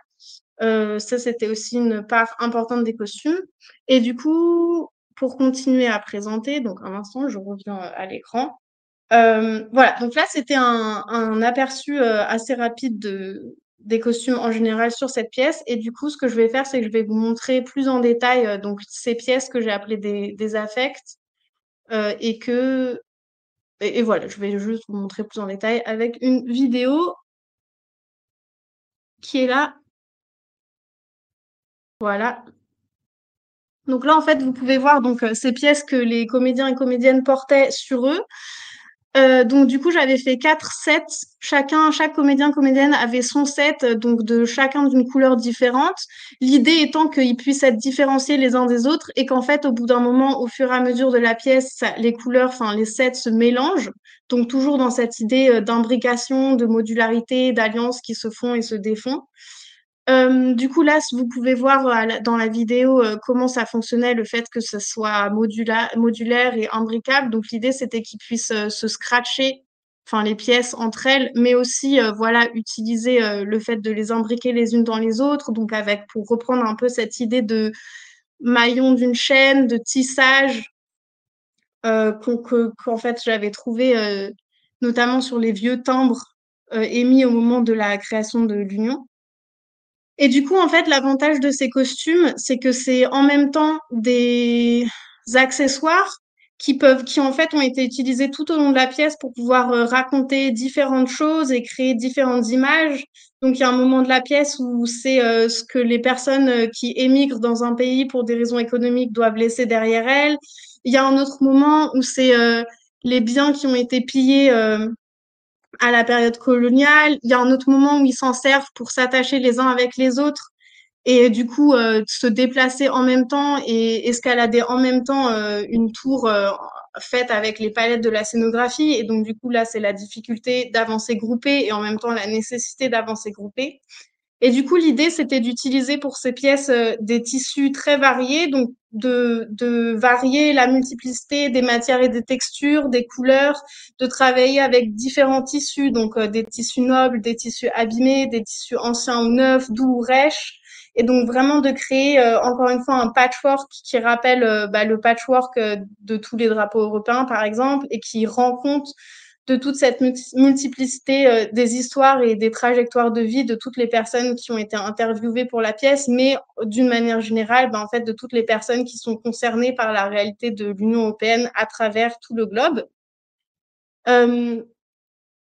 ça, c'était aussi une part importante des costumes. Et du coup, pour continuer à présenter, donc un instant, je reviens à l'écran. voilà, donc là, c'était un, un aperçu assez rapide de, des costumes en général sur cette pièce. Et du coup, ce que je vais faire, c'est que je vais vous montrer plus en détail euh, donc ces pièces que j'ai appelées des, des affects euh, et que et, voilà, je vais juste vous montrer plus en détail avec une vidéo qui est là. Voilà. Donc là, en fait, vous pouvez voir donc euh, ces pièces que les comédiens et comédiennes portaient sur eux. Euh, donc du coup, j'avais fait quatre sets. Chacun, chaque comédien comédienne avait son set, donc de chacun d'une couleur différente. L'idée étant qu'ils puissent être différenciés les uns des autres et qu'en fait, au bout d'un moment, au fur et à mesure de la pièce, les couleurs, enfin les sets se mélangent. Donc toujours dans cette idée euh, d'imbrication, de modularité, d'alliances qui se font et se défont. Euh, du coup, là, vous pouvez voir euh, dans la vidéo euh, comment ça fonctionnait, le fait que ce soit modulaire et imbricable. Donc, l'idée, c'était qu'ils puissent se scratcher, enfin, les pièces entre elles, mais aussi, voilà, utiliser le fait de les imbriquer les unes dans les autres. Donc, avec, pour reprendre un peu cette idée de maillon d'une chaîne, de tissage, qu'en fait, j'avais trouvé notamment sur les vieux timbres émis au moment de la création de l'Union. Et du coup, en fait, l'avantage de ces costumes, c'est que c'est en même temps des accessoires qui peuvent, qui en fait ont été utilisées tout au long de la pièce pour pouvoir euh, raconter différentes choses et créer différentes images. Donc il y a un moment de la pièce où c'est euh, ce que les personnes euh, qui émigrent dans un pays pour des raisons économiques doivent laisser derrière elles. Il y a un autre moment où c'est les biens qui ont été pillés à la période coloniale. Il y a un autre moment où ils s'en servent pour s'attacher les uns avec les autres et du coup euh, se déplacer en même temps et escalader en même temps euh, une tour euh, faite avec les palettes de la scénographie. Et donc du coup là, c'est la difficulté d'avancer groupé et en même temps la nécessité d'avancer groupé. Et du coup, l'idée, c'était d'utiliser pour ces pièces des tissus très variés, donc de, de varier la multiplicité des matières et des textures, des couleurs, de travailler avec différents tissus, donc des tissus nobles, des tissus abîmés, des tissus anciens ou neufs, doux ou rêches, et donc vraiment de créer euh, encore une fois un patchwork qui rappelle euh, bah, le patchwork euh, de tous les drapeaux européens par exemple et qui rend compte de toute cette multiplicité des histoires et des trajectoires de vie de toutes les personnes qui ont été interviewées pour la pièce, mais d'une manière générale, bah, en fait, de toutes les personnes qui sont concernées par la réalité de l'Union européenne à travers tout le globe.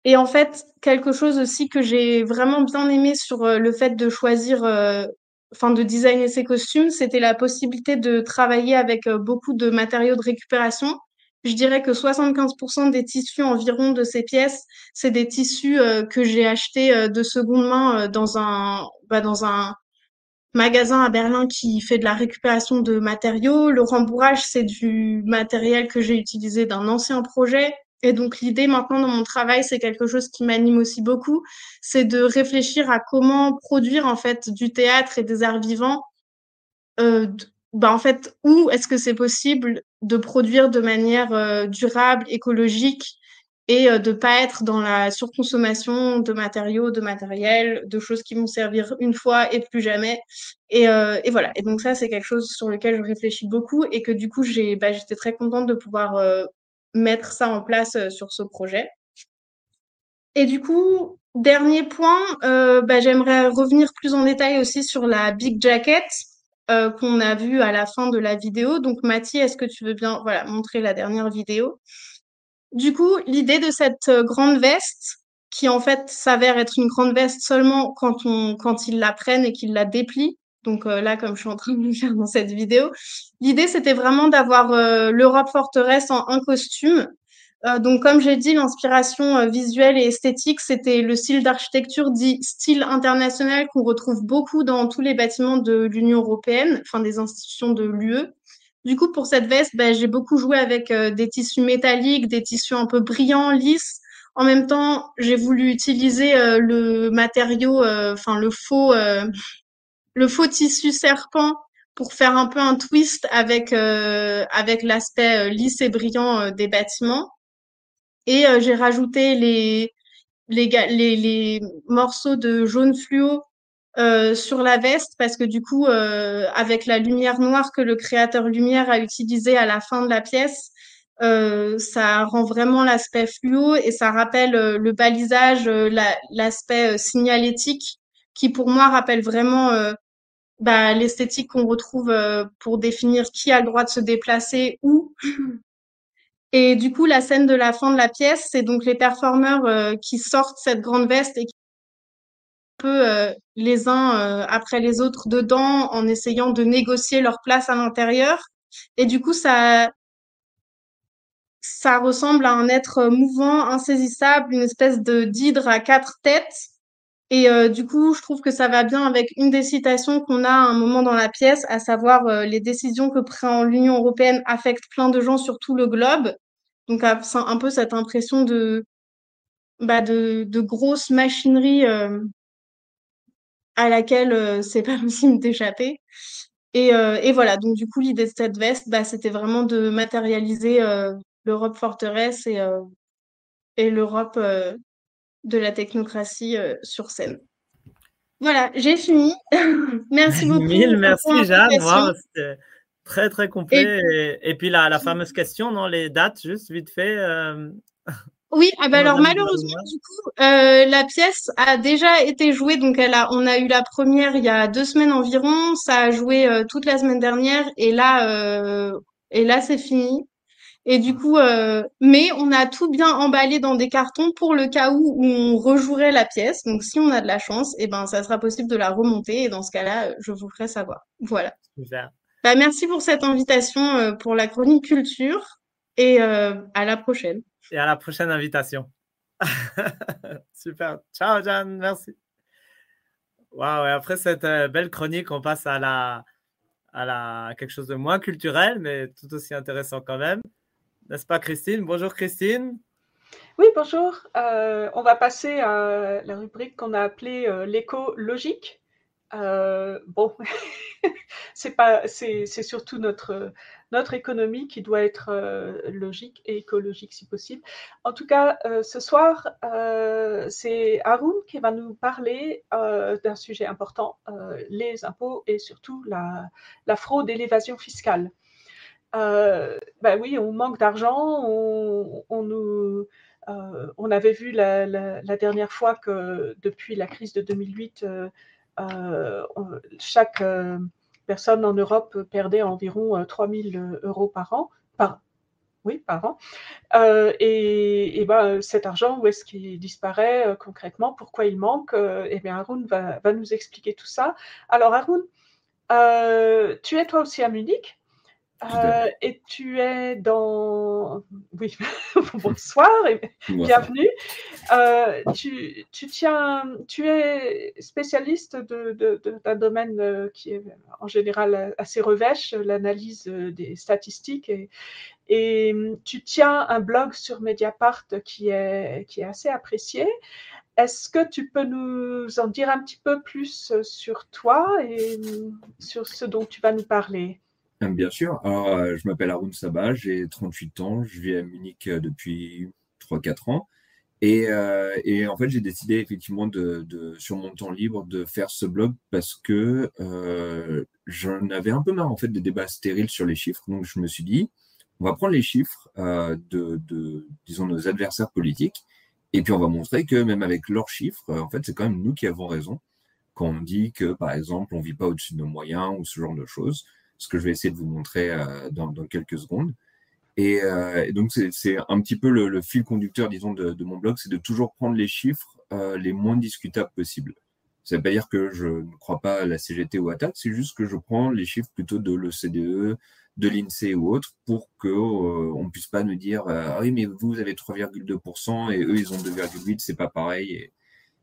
et en fait, quelque chose aussi que j'ai vraiment bien aimé sur le fait de choisir enfin de designer ses costumes, c'était la possibilité de travailler avec euh, beaucoup de matériaux de récupération. Je dirais que 75% des tissus environ de ces pièces, c'est des tissus euh, que j'ai achetés euh, de seconde main dans un bah, dans un magasin à Berlin qui fait de la récupération de matériaux. Le rembourrage, c'est du matériel que j'ai utilisé d'un ancien projet. Et donc l'idée maintenant dans mon travail, c'est quelque chose qui m'anime aussi beaucoup, c'est de réfléchir à comment produire en fait du théâtre et des arts vivants. Euh, bah, en fait, où est-ce que c'est possible de produire de manière euh, durable, écologique et euh, de pas être dans la surconsommation de matériaux, de matériel, de choses qui vont servir une fois et plus jamais. Et, euh, et voilà. Et donc ça, c'est quelque chose sur lequel je réfléchis beaucoup et que du coup, j'ai, bah, j'étais très contente de pouvoir mettre ça en place sur ce projet. Et du coup, dernier point, bah, j'aimerais revenir plus en détail aussi sur la Big Jacket euh, qu'on a vue à la fin de la vidéo. Donc Mathie, est-ce que tu veux bien voilà, montrer la dernière vidéo? Du coup, l'idée de cette grande veste, qui en fait s'avère être une grande veste seulement quand, on, quand ils la prennent et qu'ils la déplient, donc euh, là, comme je suis en train de le faire dans cette vidéo, l'idée c'était vraiment d'avoir euh, l'Europe forteresse en un costume. Euh, donc comme j'ai dit, l'inspiration visuelle et esthétique, c'était le style d'architecture dit style international qu'on retrouve beaucoup dans tous les bâtiments de l'Union européenne, enfin des institutions de l'UE. Du coup, pour cette veste, ben, j'ai beaucoup joué avec des tissus métalliques, des tissus un peu brillants, lisses. En même temps, j'ai voulu utiliser le matériau, enfin le faux le faux tissu serpent pour faire un peu un twist avec euh, avec l'aspect euh, lisse et brillant euh, des bâtiments. Et j'ai rajouté les les, les les morceaux de jaune fluo sur la veste parce que du coup, avec la lumière noire que le créateur lumière a utilisé à la fin de la pièce, ça rend vraiment l'aspect fluo et ça rappelle le balisage, l'aspect signalétique qui pour moi rappelle vraiment bah, l'esthétique qu'on retrouve euh, pour définir qui a le droit de se déplacer où. Et du coup, la scène de la fin de la pièce, c'est donc les performeurs euh, qui sortent cette grande veste et qui peu euh, les uns après les autres dedans en essayant de négocier leur place à l'intérieur. Et du coup, ça, ça ressemble à un être mouvant, insaisissable, une espèce de d'hydre à quatre têtes et euh, du coup, je trouve que ça va bien avec une des citations qu'on a à un moment dans la pièce, à savoir euh, les décisions que prend l'Union européenne affectent plein de gens sur tout le globe. Donc un peu cette impression de bah, de, de grosse machinerie euh, à laquelle c'est pas possible d'échapper. Et, et, voilà, donc du coup, l'idée de cette veste, bah, c'était vraiment de matérialiser l'Europe forteresse et, et l'Europe de la technocratie euh, sur scène. Voilà, j'ai fini. merci beaucoup. Mille merci, Jeanne. Très, très complet. Et, puis, la, la, fameuse question, non, les dates, juste vite fait. Euh, oui, ah bah alors malheureusement, du coup, euh, la pièce a déjà été jouée. Donc, elle a, on a eu la première il y a deux semaines environ. Ça a joué toute la semaine dernière. Et là, et là, c'est fini. Et du coup, euh, mais on a tout bien emballé dans des cartons pour le cas où, où on rejouerait la pièce. Donc, si on a de la chance, eh ben, ça sera possible de la remonter. Et dans ce cas-là, je vous ferai savoir. Voilà. Super. Bah, merci pour cette invitation euh, pour la chronique culture et euh, à la prochaine. Et à la prochaine invitation. Super. Ciao, Jeanne. Merci. Waouh, et après cette euh, belle chronique, on passe à la, à la quelque chose de moins culturel, mais tout aussi intéressant quand même. N'est-ce pas, Christine? Bonjour, Christine. Oui, bonjour. Euh, on va passer à la rubrique qu'on a appelée euh, l'éco logique. Euh, bon, c'est pas, c'est surtout notre notre économie qui doit être euh, logique et écologique si possible. En tout cas, euh, ce soir, c'est Haroun qui va nous parler d'un sujet important, les impôts et surtout la, la fraude et l'évasion fiscale. Ben oui, on manque d'argent, on, nous on avait vu la, dernière fois que depuis la crise de 2008, euh, euh, chaque euh, personne en Europe perdait environ 3000 euh, euros par an, oui, par an. et, ben, cet argent, où est-ce qu'il disparaît concrètement? Pourquoi il manque? Eh bien, Haroun va, va, nous expliquer tout ça. Alors, Haroun, tu es toi aussi à Munich? Euh, et tu es dans. Oui, bonsoir et bienvenue. Euh, tu, tu, tiens, tu es spécialiste d'un domaine euh, qui est en général assez revêche, l'analyse des statistiques, et, et tu tiens un blog sur Mediapart qui est, qui est assez apprécié. Est-ce que tu peux nous en dire un petit peu plus sur toi et sur ce dont tu vas nous parler? Bien sûr. Alors, euh, je m'appelle Haroun Sabah, j'ai 38 ans, je vis à Munich euh, depuis 3-4 ans. Et, euh, en fait, j'ai décidé effectivement sur mon temps libre de faire ce blog parce que euh, j'en avais un peu marre en fait des débats stériles sur les chiffres. Donc, je me suis dit, on va prendre les chiffres euh, de, de, disons, nos adversaires politiques et puis on va montrer que même avec leurs chiffres, en fait, c'est quand même nous qui avons raison quand on dit que, par exemple, on vit pas au-dessus de nos moyens ou ce genre de choses ce que je vais essayer de vous montrer euh, dans, quelques secondes. Et, euh, donc, c'est un petit peu le, fil conducteur, disons, de, mon blog, c'est de toujours prendre les chiffres euh, les moins discutables possibles. Ça veut pas dire que je ne crois pas à la CGT ou à TAC, c'est juste que je prends les chiffres plutôt de l'OCDE, de l'INSEE ou autre, pour que euh, on puisse pas nous dire ah oui mais vous avez 3,2% et eux ils ont 2,8%, c'est pas pareil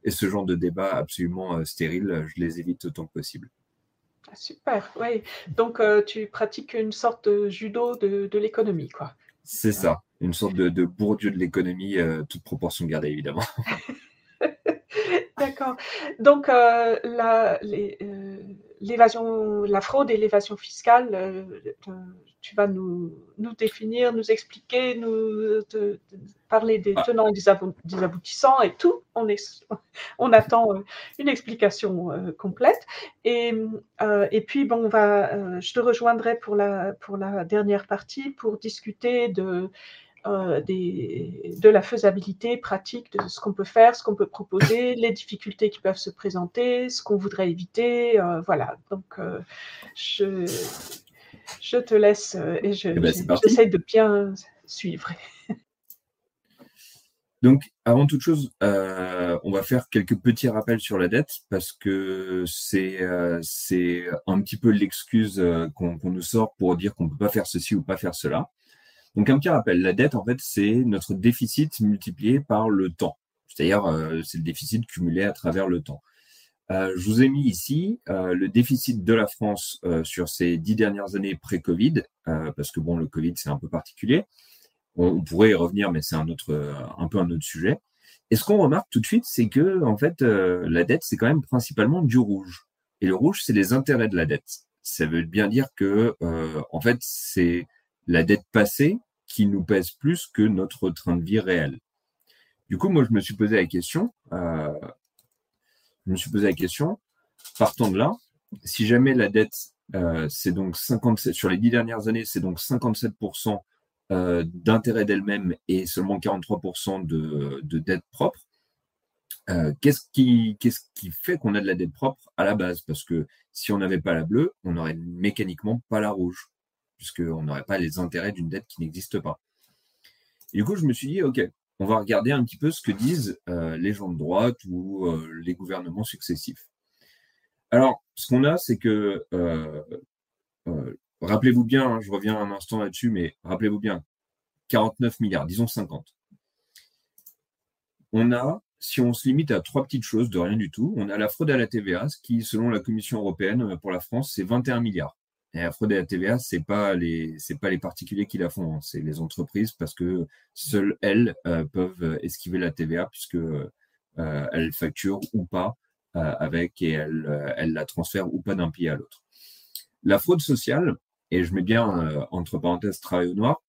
et, ce genre de débat absolument stérile, je les évite autant que possible. Ah, super, oui. Donc, euh, tu pratiques une sorte de judo de, de l'économie, quoi. C'est ça, une sorte de, de Bourdieu de l'économie, euh, toute proportion gardée, évidemment. D'accord. Donc, euh, l'évasion, la, fraude et l'évasion fiscale, euh, tu vas nous, nous, définir, nous expliquer, nous te, te parler des ah. tenants et des, abou des, aboutissants et tout. On, est, on attend euh, une explication euh, complète. Et, euh, et puis, bon, on va, je te rejoindrai pour la, pour la dernière partie pour discuter de euh, des, de la faisabilité pratique de ce qu'on peut faire, ce qu'on peut proposer, les difficultés qui peuvent se présenter, ce qu'on voudrait éviter. Euh, voilà, donc euh, je, je te laisse et je, eh ben, j'essaie de bien suivre. Donc, avant toute chose, on va faire quelques petits rappels sur la dette parce que c'est c'est un petit peu l'excuse qu'on qu nous sort pour dire qu'on peut pas faire ceci ou pas faire cela. Donc un petit rappel, la dette, en fait, c'est notre déficit multiplié par le temps. C'est-à-dire, euh, c'est le déficit cumulé à travers le temps. Euh, je vous ai mis ici euh, le déficit de la France sur ces dix dernières années pré-Covid, parce que bon, le Covid, c'est un peu particulier. On, on, pourrait y revenir, mais c'est un autre, un peu un autre sujet. Et ce qu'on remarque tout de suite, c'est que en fait, la dette, c'est quand même principalement du rouge. Et le rouge, c'est les intérêts de la dette. Ça veut bien dire que, en fait, c'est la dette passée qui nous pèse plus que notre train de vie réel. Du coup, moi, je me suis posé la question, euh, je me suis posé la question, partant de là, si jamais la dette, euh, c'est donc 57, sur les dix dernières années, c'est donc 57% euh, d'intérêt d'elle-même et seulement 43% de, de dette propre, qu'est-ce qui fait qu'on a de la dette propre à la base? Parce que si on n'avait pas la bleue, on n'aurait mécaniquement pas la rouge puisqu'on n'aurait pas les intérêts d'une dette qui n'existe pas. Et du coup, je me suis dit, OK, on va regarder un petit peu ce que disent euh, les gens de droite ou euh, les gouvernements successifs. Alors, ce qu'on a, c'est que, euh, rappelez-vous bien, hein, je reviens un instant là-dessus, mais rappelez-vous bien, 49 milliards, disons 50. On a, si on se limite à trois petites choses de rien du tout, on a la fraude à la TVA, ce qui, selon la Commission européenne pour la France, c'est 21 milliards. Et la fraude à la TVA, c'est pas les pas les particuliers qui la font, hein. c'est les entreprises parce que seules elles euh, peuvent esquiver la TVA puisque euh, elles facturent ou pas euh, avec et elles, elles la transfèrent ou pas d'un pays à l'autre. La fraude sociale, et je mets bien entre parenthèses travail au noir,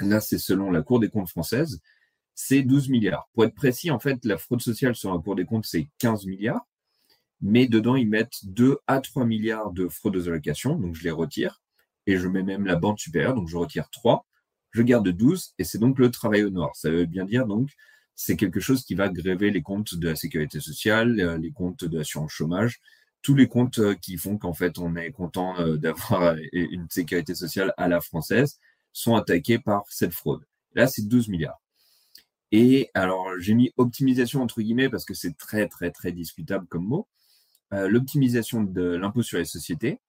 là c'est selon la Cour des comptes française, c'est 12 milliards. Pour être précis, en fait, la fraude sociale sur la Cour des comptes, c'est 15 milliards mais dedans, ils mettent 2 à 3 milliards de fraudes aux allocations, donc je les retire, et je mets même la bande supérieure, donc je retire 3, je garde 12, et c'est donc le travail au noir. Ça veut bien dire donc c'est quelque chose qui va gréver les comptes de la sécurité sociale, euh, les comptes de l'assurance chômage, tous les comptes euh, qui font qu'en fait on est content euh, d'avoir une sécurité sociale à la française sont attaqués par cette fraude. Là, c'est 12 milliards. Et alors, j'ai mis optimisation entre guillemets parce que c'est très, très, très discutable comme mot. Euh, l'optimisation de l'impôt sur les sociétés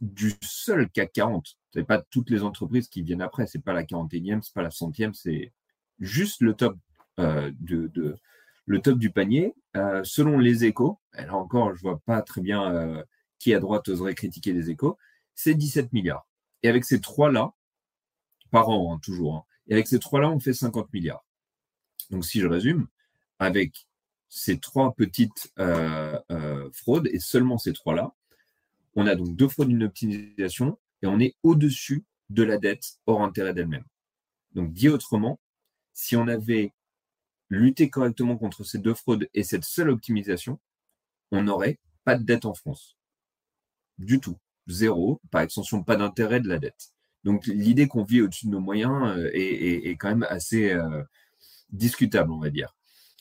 du seul CAC 40. C'est pas toutes les entreprises qui viennent après, c'est pas la 41e, c'est pas la centième, c'est juste le top euh, de, le top du panier. Euh, selon les échos, là encore, je vois pas très bien qui à droite oserait critiquer les échos, c'est 17 milliards. Et avec ces trois-là, par an, hein, toujours, hein, et avec ces trois-là, on fait 50 milliards. Donc si je résume, avec ces trois petites euh, euh, fraudes, et seulement ces trois-là, on a donc deux fraudes, une optimisation, et on est au-dessus de la dette hors intérêt d'elle-même. Donc, dit autrement, si on avait lutté correctement contre ces deux fraudes et cette seule optimisation, on n'aurait pas de dette en France. Du tout. Zéro. Par extension, pas d'intérêt de la dette. Donc, l'idée qu'on vit au-dessus de nos moyens euh, est, quand même assez discutable, on va dire.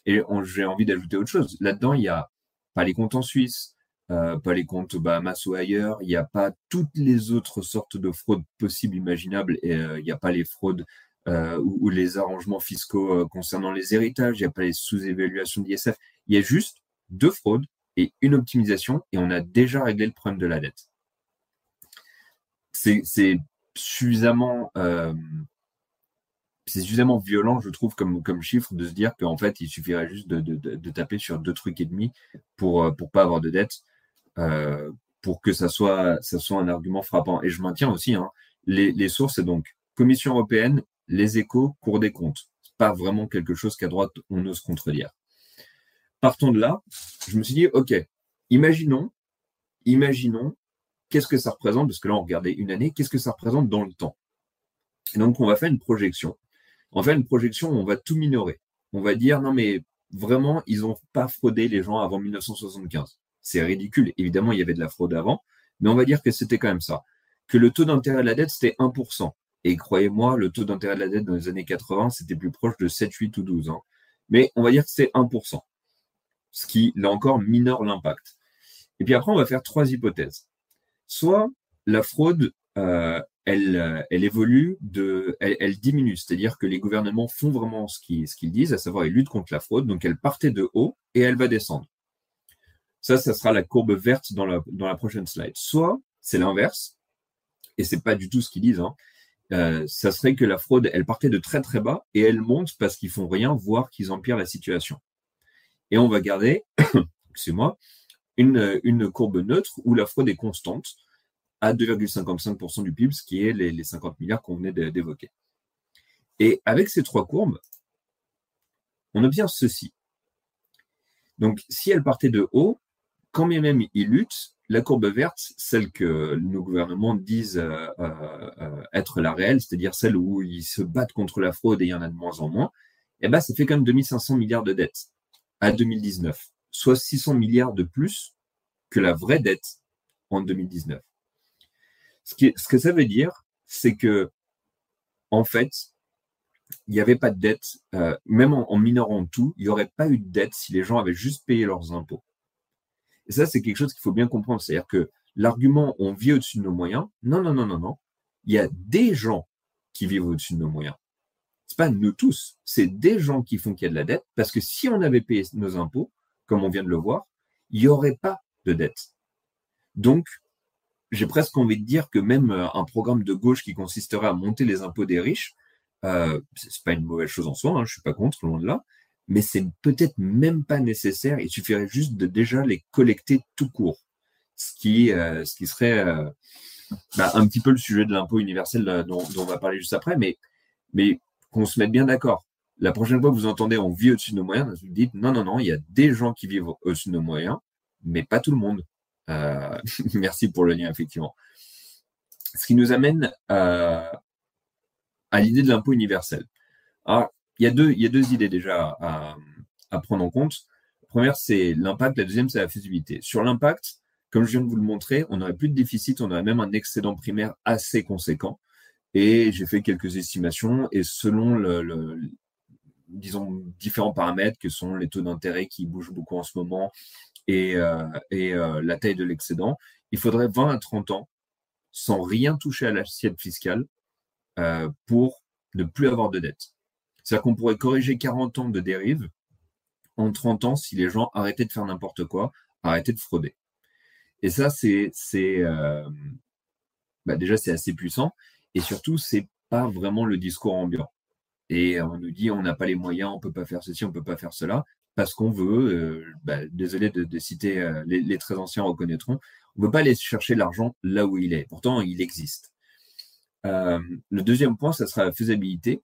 Et j'ai envie d'ajouter autre chose. Là-dedans, il n'y a pas les comptes en Suisse, euh, pas les comptes Bahamas ou ailleurs, il n'y a pas toutes les autres sortes de fraudes possibles, imaginables, et euh, il n'y a pas les fraudes euh, ou, les arrangements fiscaux concernant les héritages, il n'y a pas les sous-évaluations d'ISF. Il y a juste deux fraudes et une optimisation, et on a déjà réglé le problème de la dette. C'est suffisamment c'est suffisamment violent, je trouve, comme, comme chiffre, de se dire qu'en fait, il suffirait juste de, de, taper sur deux trucs et demi pour euh, pour pas avoir de dette, euh, pour que ça soit ça soit un argument frappant. Et je maintiens aussi hein, les, les sources, c'est donc Commission européenne, les échos, Cour des comptes. C'est pas vraiment quelque chose qu'à droite on ose contredire. Partons de là, je me suis dit, ok, imaginons, imaginons, qu'est-ce que ça représente, parce que là on regardait une année, qu'est-ce que ça représente dans le temps? Et donc on va faire une projection en fait, une projection, on va tout minorer. On va dire, non, mais vraiment, ils n'ont pas fraudé les gens avant 1975. C'est ridicule. Évidemment, il y avait de la fraude avant, mais on va dire que c'était quand même ça. Que le taux d'intérêt de la dette, c'était 1%. Et croyez-moi, le taux d'intérêt de la dette dans les années 80, c'était plus proche de 7, 8 ou 12 ans. Mais on va dire que c'est 1%. Ce qui, là encore, minore l'impact. Et puis après, on va faire trois hypothèses. Soit la fraude, euh, elle, euh, elle évolue, elle, diminue. C'est-à-dire que les gouvernements font vraiment ce qu'ils ce qu'ils disent, à savoir ils luttent contre la fraude. Donc elle partait de haut et elle va descendre. Ça, ça sera la courbe verte dans la, dans la prochaine slide. Soit c'est l'inverse, et c'est pas du tout ce qu'ils disent. Hein. Euh, ça serait que la fraude, elle partait de très très bas et elle monte parce qu'ils font rien, voire qu'ils empirent la situation. Et on va garder, excusez-moi, une, une courbe neutre où la fraude est constante à 2,55% du PIB, ce qui est les, 50 milliards qu'on venait d'évoquer. Et avec ces trois courbes, on obtient ceci. Donc, si elle partait de haut, quand bien même ils luttent, la courbe verte, celle que nos gouvernements disent euh, euh, être la réelle, c'est-à-dire celle où ils se battent contre la fraude et il y en a de moins en moins, eh ben, ça fait quand même 2500 milliards de dettes à 2019, soit 600 milliards de plus que la vraie dette en 2019. Ce, que ça veut dire, c'est que, en fait, il n'y avait pas de dette, euh, même en, minorant tout, il n'y aurait pas eu de dette si les gens avaient juste payé leurs impôts. Et ça, c'est quelque chose qu'il faut bien comprendre. C'est-à-dire que l'argument on vit au-dessus de nos moyens, non, non, non, non, non. Il y a des gens qui vivent au-dessus de nos moyens. C'est pas nous tous, c'est des gens qui font qu'il y a de la dette, parce que si on avait payé nos impôts, comme on vient de le voir, il n'y aurait pas de dette. Donc, j'ai presque envie de dire que même euh, un programme de gauche qui consisterait à monter les impôts des riches, euh, c'est pas une mauvaise chose en soi, hein, je suis pas contre, loin de là, mais c'est peut-être même pas nécessaire. Il suffirait juste de déjà les collecter tout court, ce qui, euh, ce qui serait euh, bah, un petit peu le sujet de l'impôt universel dont, dont, on va parler juste après, mais, mais qu'on se mette bien d'accord. La prochaine fois que vous entendez on vit au-dessus de nos moyens, vous dites non, non, non, il y a des gens qui vivent au-dessus de nos moyens, mais pas tout le monde. Euh, merci pour le lien, effectivement. Ce qui nous amène euh, à l'idée de l'impôt universel. Il y, a deux, idées déjà à, prendre en compte. La première, c'est l'impact. La deuxième, c'est la faisabilité. Sur l'impact, comme je viens de vous le montrer, on n'aurait plus de déficit, on aurait même un excédent primaire assez conséquent. Et j'ai fait quelques estimations et selon disons, différents paramètres que sont les taux d'intérêt qui bougent beaucoup en ce moment et, euh, euh, la taille de l'excédent, il faudrait 20 à 30 ans sans rien toucher à l'assiette fiscale euh, pour ne plus avoir de dette. C'est-à-dire qu'on pourrait corriger 40 ans de dérive en 30 ans si les gens arrêtaient de faire n'importe quoi, arrêtaient de frauder. Et ça, c'est, bah déjà, c'est assez puissant. Et surtout, c'est pas vraiment le discours ambiant. Et on nous dit, on n'a pas les moyens, on peut pas faire ceci, on peut pas faire cela, parce qu'on veut, euh, bah, désolé de, citer, euh, les, très anciens reconnaîtront, on ne veut pas aller chercher l'argent là où il est. Pourtant, il existe. Euh, le deuxième point, ça sera la faisabilité.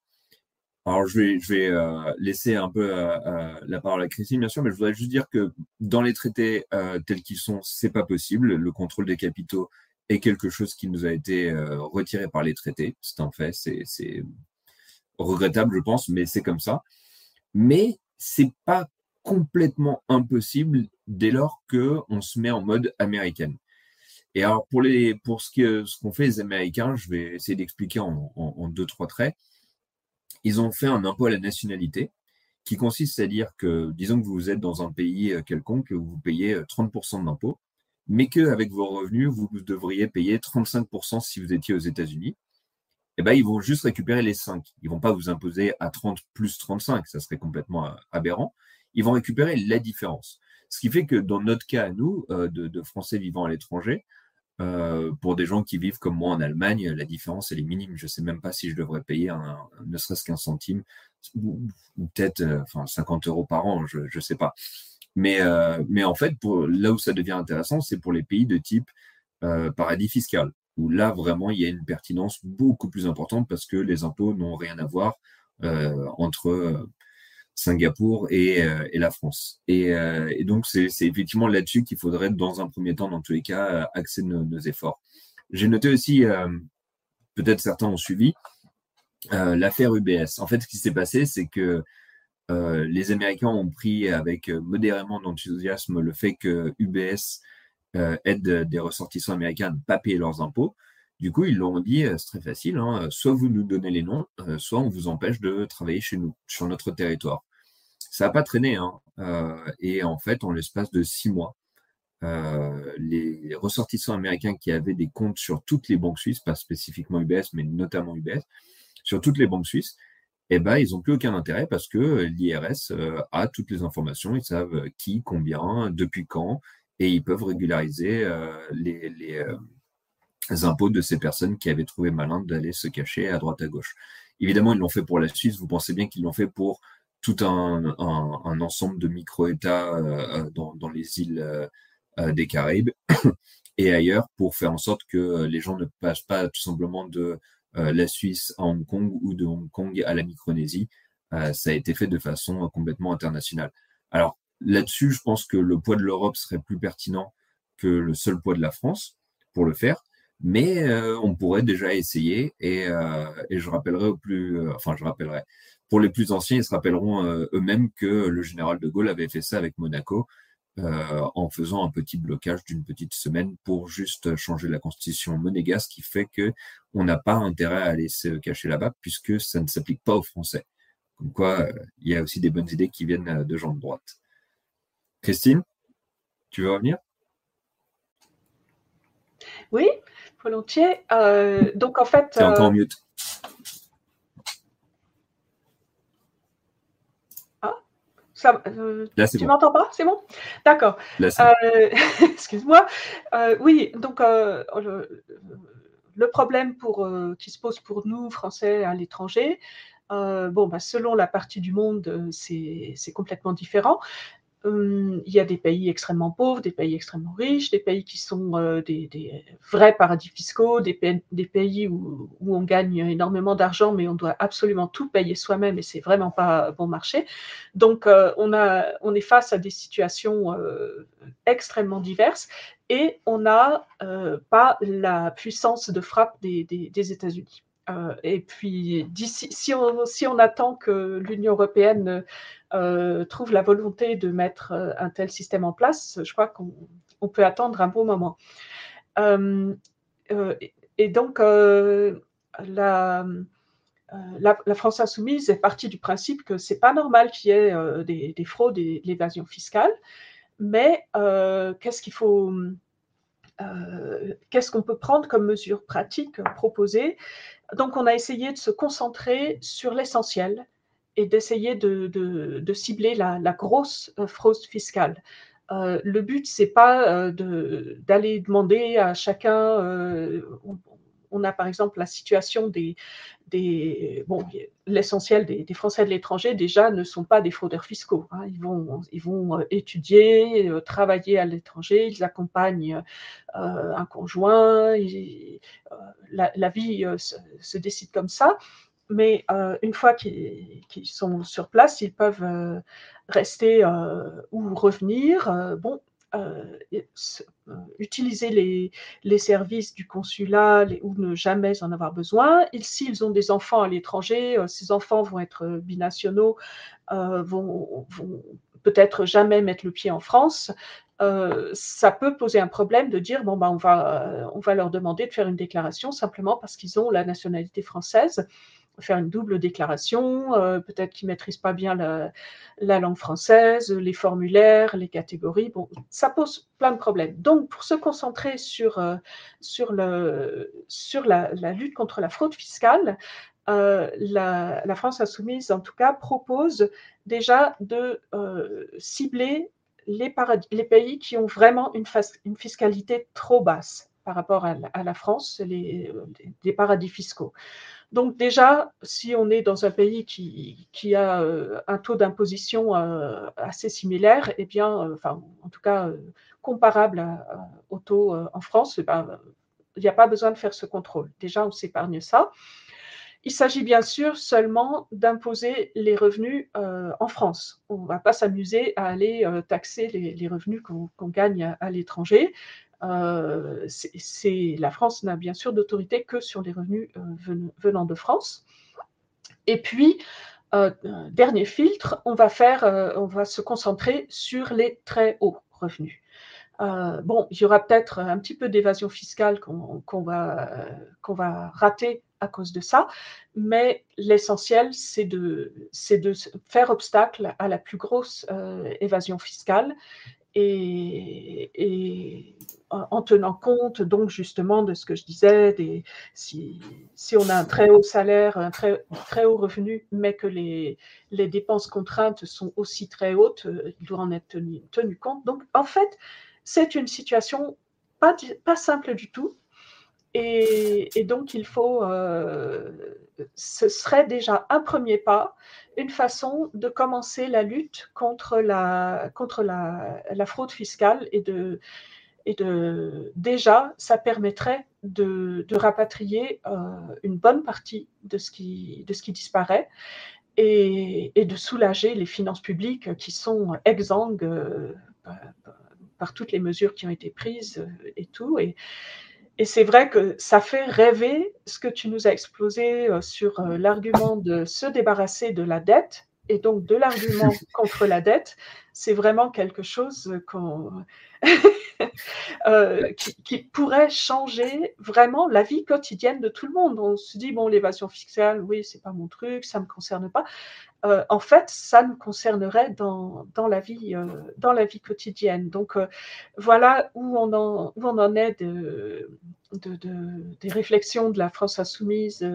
Alors, je vais, je vais laisser un peu la parole à Christine, bien sûr, mais je voudrais juste dire que dans les traités tels qu'ils sont, c'est pas possible. Le contrôle des capitaux est quelque chose qui nous a été retiré par les traités. C'est un fait, c'est regrettable, je pense, mais c'est comme ça. Mais c'est pas complètement impossible dès lors que on se met en mode américaine. Et alors pour les pour ce que ce qu'ont fait les Américains, je vais essayer d'expliquer en, deux trois traits. Ils ont fait un impôt à la nationalité qui consiste à dire que disons que vous êtes dans un pays quelconque, où vous payez 30% d'impôts, mais qu'avec vos revenus vous devriez payer 35% si vous étiez aux États-Unis. Eh ben, ils vont juste récupérer les 5. Ils vont pas vous imposer à 30 plus 35, ça serait complètement aberrant ils vont récupérer la différence. Ce qui fait que dans notre cas à nous, euh, de, Français vivant à l'étranger, euh, pour des gens qui vivent comme moi en Allemagne, la différence elle est minime. Je sais même pas si je devrais payer un, ne serait-ce qu'un centime, ou, peut-être euh, enfin 50 euros par an, je ne sais pas. Mais, mais en fait, pour, là où ça devient intéressant, c'est pour les pays de type paradis fiscal, où là vraiment il y a une pertinence beaucoup plus importante parce que les impôts n'ont rien à voir entre Singapour et, euh, et la France. Et, euh, donc, c'est effectivement là-dessus qu'il faudrait, dans un premier temps, dans tous les cas, euh, axer nos, nos efforts. J'ai noté aussi, peut-être certains ont suivi, l'affaire UBS. En fait, ce qui s'est passé, c'est que les Américains ont pris avec modérément d'enthousiasme le fait que UBS aide des ressortissants américains à ne pas payer leurs impôts. Du coup, ils l'ont dit, c'est très facile, hein, soit vous nous donnez les noms, soit on vous empêche de travailler chez nous, sur notre territoire ça n'a pas traîné. Hein. Euh, et en fait, en l'espace de six mois, euh, les ressortissants américains qui avaient des comptes sur toutes les banques suisses, pas spécifiquement UBS, mais notamment UBS, sur toutes les banques suisses, eh ben, ils n'ont plus aucun intérêt parce que l'IRS euh, a toutes les informations, ils savent qui, combien, depuis quand, et ils peuvent régulariser les, les, impôts de ces personnes qui avaient trouvé malin d'aller se cacher à droite à gauche. Évidemment, ils l'ont fait pour la Suisse, vous pensez bien qu'ils l'ont fait pour tout un, ensemble de micro-États euh, dans, dans, les îles euh, des Caraïbes et ailleurs pour faire en sorte que les gens ne passent pas tout simplement de euh, la Suisse à Hong Kong ou de Hong Kong à la Micronésie. ça a été fait de façon complètement internationale. Alors là-dessus, je pense que le poids de l'Europe serait plus pertinent que le seul poids de la France pour le faire. Mais euh, on pourrait déjà essayer et, euh, je rappellerai au plus, euh, enfin je rappellerai, pour les plus anciens, ils se rappelleront eux-mêmes que le général de Gaulle avait fait ça avec Monaco en faisant un petit blocage d'une petite semaine pour juste changer la constitution monégasque, qui fait que on n'a pas intérêt à aller se cacher là-bas puisque ça ne s'applique pas aux Français. Comme quoi, il y a aussi des bonnes idées qui viennent de gens de droite. Christine, tu veux revenir? Oui, volontiers. Euh, donc en fait. Encore mute. Ça, euh, Là, tu bon. m'entends pas? C'est bon? D'accord. Euh, Excuse-moi. Euh, oui, donc le, le problème pour, qui se pose pour nous, Français à l'étranger, bon, bah, selon la partie du monde, c'est complètement différent. Hum, Il y a des pays extrêmement pauvres, des pays extrêmement riches, des pays qui sont euh, des, vrais paradis fiscaux, des, pays- où, on gagne énormément d'argent, mais on doit absolument tout payer soi-même et c'est vraiment pas bon marché. Donc, euh, on, est face à des situations euh, extrêmement diverses et on n'a pas la puissance de frappe des États-Unis. Euh, et puis, si on, attend que l'Union européenne euh, trouve la volonté de mettre euh, un tel système en place, je crois qu'on on peut attendre un bon moment. Et- donc, la, France insoumise est partie du principe que c'est pas normal qu'il y ait des, des fraudes et de l'évasion fiscale, mais qu'est-ce qu'il faut, euh, qu'est-ce qu'on peut prendre comme mesure pratique proposée Donc, on a essayé de se concentrer sur l'essentiel et d'essayer de, cibler la, grosse euh, fraude fiscale. Euh, le but, c'est pas d'aller demander à chacun. On a par exemple la situation des, l'essentiel des, Français de l'étranger déjà ne sont pas des fraudeurs fiscaux. hein. Ils vont, ils vont euh, étudier, euh, travailler à l'étranger, ils accompagnent euh, un conjoint. la, vie se, décide comme ça. Mais une fois qu'ils sont sur place, ils peuvent rester ou revenir. bon, euh, euh, utiliser les, services du consulat ou ne jamais en avoir besoin. S'ils ont des enfants à l'étranger, euh, ces enfants vont être binationaux, vont, peut-être jamais mettre le pied en France. Ça peut poser un problème de dire bon ben on va on va leur demander de faire une déclaration simplement parce qu'ils ont la nationalité française faire une double déclaration, euh, peut-être qu'ils ne maîtrisent pas bien la, la langue française, les formulaires, les catégories. Bon, ça pose plein de problèmes. Donc, pour se concentrer sur, euh, sur, la, lutte contre la fraude fiscale, euh, la, France insoumise, en tout cas, propose déjà de cibler les, pays qui ont vraiment une, fiscalité trop basse par rapport à la, France, les paradis fiscaux. Donc déjà, si on est dans un pays qui, a euh, un taux d'imposition euh, assez similaire, eh bien, euh, en tout cas, comparable au taux en France, eh ben, il n'y a pas besoin de faire ce contrôle. Déjà, on s'épargne ça. Il s'agit bien sûr seulement d'imposer les revenus en France. On ne va pas s'amuser à aller taxer les, revenus qu'on gagne à l'étranger. Euh, la France n'a bien sûr d'autorité que sur les revenus euh, ven- venant de France. Et puis, euh, dernier filtre, on va, se concentrer sur les très hauts revenus. Bon, il y aura peut-être un petit peu d'évasion fiscale qu'on va, qu'on va rater à cause de ça, mais l'essentiel, c'est de, de faire obstacle à la plus grosse évasion fiscale et, en en tenant compte donc justement de ce que je disais, si, on a un très haut salaire, un très, très haut revenu, mais que les, dépenses contraintes sont aussi très hautes, euh, il doit en être tenu, compte. Donc en fait, c'est une situation pas, simple du tout. Et, et donc, il faut, euh, ce serait déjà un premier pas, une façon de commencer la lutte contre la, contre la, fraude fiscale et de, et de déjà, ça permettrait de, de rapatrier euh, une bonne partie de ce qui, de ce qui disparaît et, et de soulager les finances publiques qui sont exsangues euh, par, par toutes les mesures qui ont été prises euh, et tout. Et, et c'est vrai que ça fait rêver ce que tu nous as explosé euh, sur euh, l'argument de se débarrasser de la dette et donc de l'argument contre la dette. C'est vraiment quelque chose euh, qui, qui pourrait changer vraiment la vie quotidienne de tout le monde. On se dit, bon, l'évasion fiscale, oui, c'est pas mon truc, ça me concerne pas. Euh, en fait, ça nous concernerait dans, dans, la, vie, euh, la vie quotidienne. Donc, euh, voilà où on en, est de, de, de, des réflexions de la France insoumise.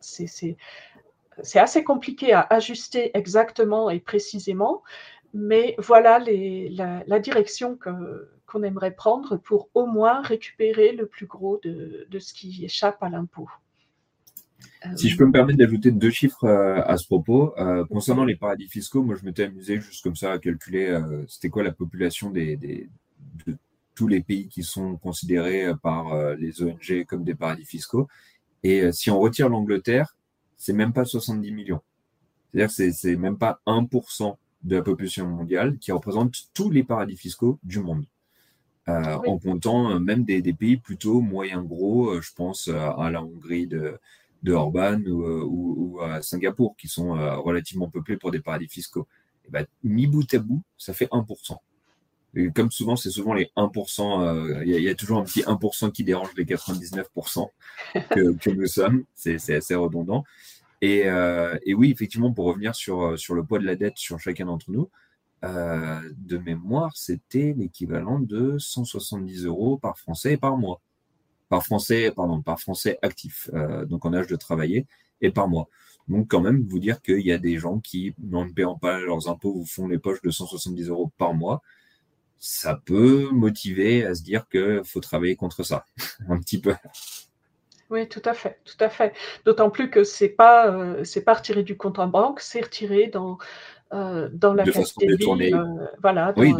c'est assez compliqué à ajuster exactement et précisément, mais voilà la, direction qu'on aimerait prendre pour au moins récupérer le plus gros de, ce qui échappe à l'impôt. Si je peux me permettre d'ajouter deux chiffres euh, à ce propos, euh, concernant les paradis fiscaux, moi je m'étais amusé juste comme ça à calculer euh, c'était quoi la population des, de tous les pays qui sont considérés par les ONG comme des paradis fiscaux. Et si on retire l'Angleterre, c'est même pas 70 millions. C'est-à-dire que c'est même pas 1% de la population mondiale qui représente tous les paradis fiscaux du monde. En comptant même des, des, pays plutôt moyens gros, je pense à la Hongrie de, de Orban euh, ou, à Singapour, qui sont euh, relativement peuplés pour des paradis fiscaux. Et ben, mi bout à bout, ça fait 1%. Et comme souvent, c'est souvent les 1%, euh, il y, a toujours un petit 1% qui dérange les 99% que, nous sommes. C'est assez redondant. Et, oui, effectivement, pour revenir sur, sur le poids de la dette sur chacun d'entre nous, de mémoire, c'était l'équivalent de 170 euros par Français et par mois par français, pardon, par français actif, euh, donc en âge de travailler, et par mois. Donc quand même, vous dire qu'il y a des gens qui, en ne payant pas leurs impôts, vous font les poches de 170 euros par mois, ça peut motiver à se dire qu'il faut travailler contre ça, un petit peu. Oui, tout à fait, tout à fait. D'autant plus que c'est pas euh, c'est pas retiré du compte en banque, c'est retiré dans euh, dans la de façon détournée. voilà, oui,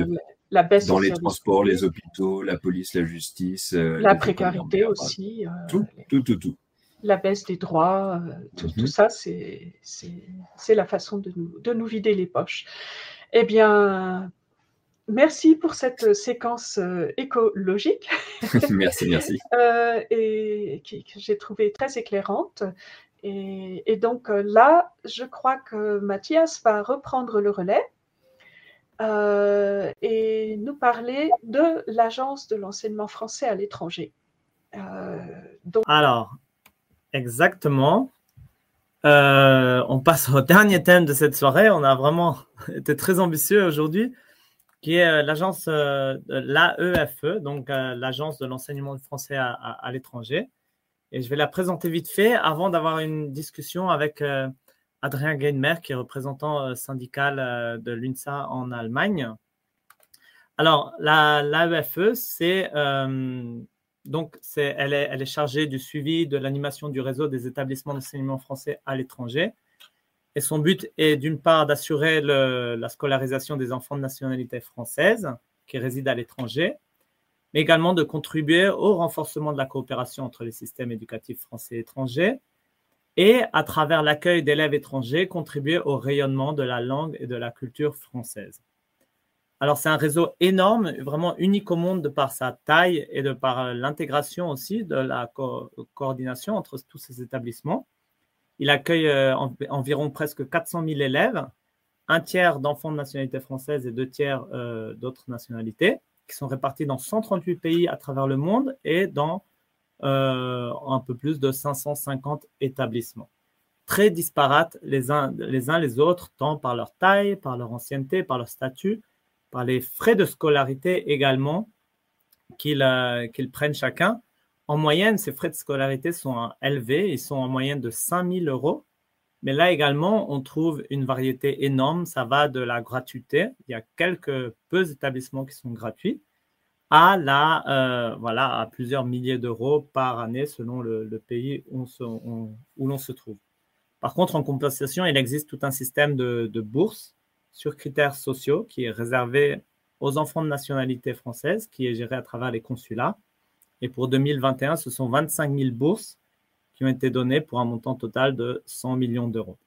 dans les transports, les hôpitaux, la police, la justice. Euh, la précarité aussi. Euh, tout, tout, tout, tout, La baisse des droits, euh, tout, tout, mhm. ça, c'est la façon de nous, de nous vider les poches. Eh bien, Merci pour cette séquence écologique. merci, merci. et que j'ai trouvé très éclairante. Et, et, donc là, je crois que Mathias va reprendre le relais. Euh, et nous parler de l'Agence de l'enseignement français à l'étranger. Euh, Alors, exactement. Euh, on passe au dernier thème de cette soirée. On a vraiment été très ambitieux aujourd'hui, qui est l'agence l'AEFE, donc l'Agence de l'enseignement français à l'étranger. Et je vais la présenter vite fait avant d'avoir une discussion avec Adrien Gainmer, qui est représentant euh, syndical euh, de l'UNSA en Allemagne. Alors, l'AEFE, c'est euh, donc est, elle, est, chargée du suivi de l'animation du réseau des établissements d'enseignement français à l'étranger. Et son but est d'une part d'assurer la scolarisation des enfants de nationalité française qui résident à l'étranger, mais également de contribuer au renforcement de la coopération entre les systèmes éducatifs français et étrangers, et, à travers l'accueil d'élèves étrangers, contribuer au rayonnement de la langue et de la culture française. Alors, c'est un réseau énorme, vraiment unique au monde de par sa taille et de par l'intégration aussi de la coordination entre tous ces établissements. Il accueille euh, environ presque 400 000 élèves, un tiers d'enfants de nationalité française et deux tiers euh, d'autres nationalités, qui sont répartis dans 138 pays à travers le monde et dans euh, un peu plus de 550 établissements. Très disparates les uns, les autres, tant par leur taille, par leur ancienneté, par leur statut, par les frais de scolarité également qu'ils euh, prennent chacun. En moyenne, ces frais de scolarité sont élevés, ils sont en moyenne de 5000 euros. Mais là également, on trouve une variété énorme. Ça va de la gratuité. Il y a quelques peu d'établissements qui sont gratuits à, la, euh, voilà, à plusieurs milliers d'euros par année selon le, pays où, l'on se trouve. Par contre, en compensation, il existe tout un système de, de bourses sur critères sociaux qui est réservé aux enfants de nationalité française, qui est géré à travers les consulats. Et pour 2021, ce sont 25 000 bourses qui ont été données pour un montant total de 100 millions d'euros.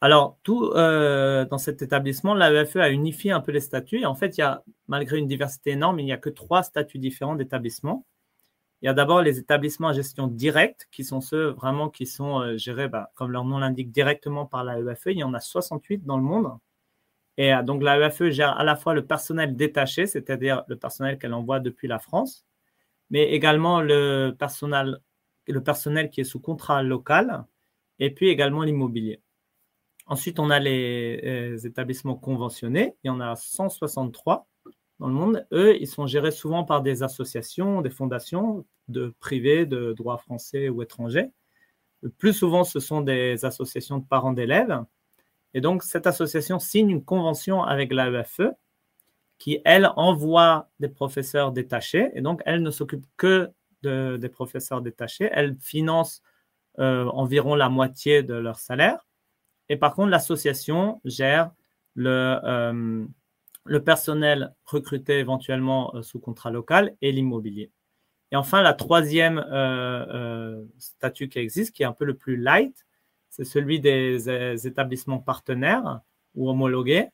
Alors, tout euh, dans cet établissement, l'AEFE a unifié un peu les statuts. en fait, il y a, malgré une diversité énorme, il n'y a que trois statuts différents d'établissements. Il y a d'abord les établissements à gestion directe, qui sont ceux vraiment qui sont euh, gérés, bah, comme leur nom l'indique, directement par l'AEFE. Il y en a 68 dans le monde. Et euh, donc, l'AEFE gère à la fois le personnel détaché, c'est-à-dire le personnel qu'elle envoie depuis la France, mais également le personnel, le personnel qui est sous contrat local, et puis également l'immobilier. Ensuite, on a les, euh, établissements conventionnés. Il y en a 163 dans le monde. Eux, ils sont gérés souvent par des associations, des fondations de privés, de droit français ou étranger, Le plus souvent, ce sont des associations de parents d'élèves. Et donc, cette association signe une convention avec l'AEFE qui, elle, envoie des professeurs détachés. Et donc, elle ne s'occupe que de, des professeurs détachés. Elle finance euh, environ la moitié de leur salaire. Et par contre, l'association gère le, euh, personnel recruté éventuellement euh, sous contrat local et l'immobilier. Et enfin, la troisième statut qui existe, qui est un peu le plus light, c'est celui des établissements partenaires ou homologués.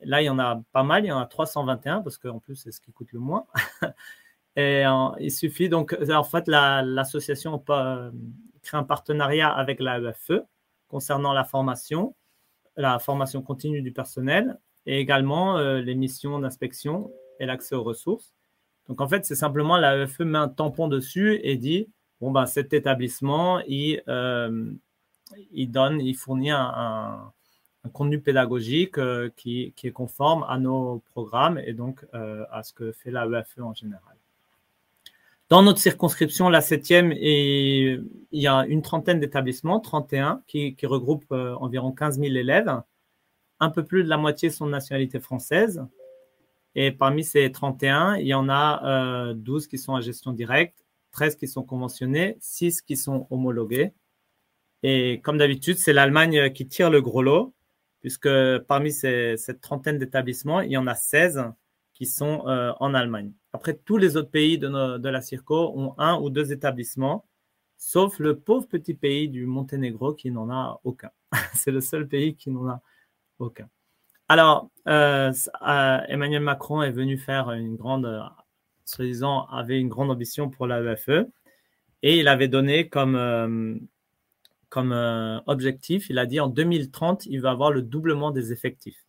Là, il y en a pas mal, il y en a 321 parce qu'en plus, c'est ce qui coûte le moins. Et il suffit donc, en fait, l'association crée un partenariat avec l'AEFE concernant la formation, la formation continue du personnel et également euh, les missions d'inspection et l'accès aux ressources. Donc, en fait, c'est simplement l'AEFE met un tampon dessus et dit bon, ben, cet établissement, il, euh, il donne, il fournit un, contenu pédagogique euh, qui, qui, est conforme à nos programmes et donc à ce que fait l'AEFE en général. Dans notre circonscription, la septième, il y a une trentaine d'établissements, 31, qui, qui regroupent euh, environ 15 000 élèves. Un peu plus de la moitié sont de nationalité française. Et parmi ces 31, il y en a 12 euh, qui sont à gestion directe, 13 qui sont conventionnés, 6 qui sont homologués. Et comme d'habitude, c'est l'Allemagne qui tire le gros lot, puisque parmi ces, cette trentaine d'établissements, il y en a 16 qui sont euh, en Allemagne. Après, tous les autres pays de, la Circo ont un ou deux établissements, sauf le pauvre petit pays du Monténégro qui n'en a aucun. C'est le seul pays qui n'en a aucun. Alors, euh, euh, Emmanuel Macron est venu faire une grande, soi-disant, avait une grande ambition pour l'AEFE et il avait donné comme, comme objectif, il a dit en 2030, il va avoir le doublement des effectifs.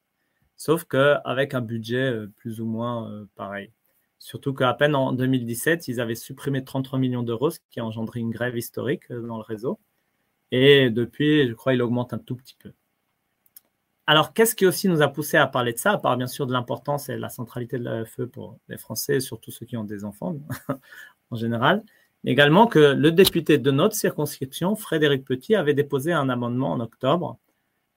Sauf qu'avec un budget plus ou moins pareil. Surtout qu'à peine en 2017, ils avaient supprimé 33 millions d'euros, ce qui a engendré une grève historique euh, dans le réseau. Et depuis, je crois, il augmente un tout petit peu. Alors, qu'est-ce qui aussi nous a poussé à parler de ça, à part bien sûr de l'importance et de la centralité de l'AFE pour les Français, surtout ceux qui ont des enfants en général, mais également que le député de notre circonscription, Frédéric Petit, avait déposé un amendement en octobre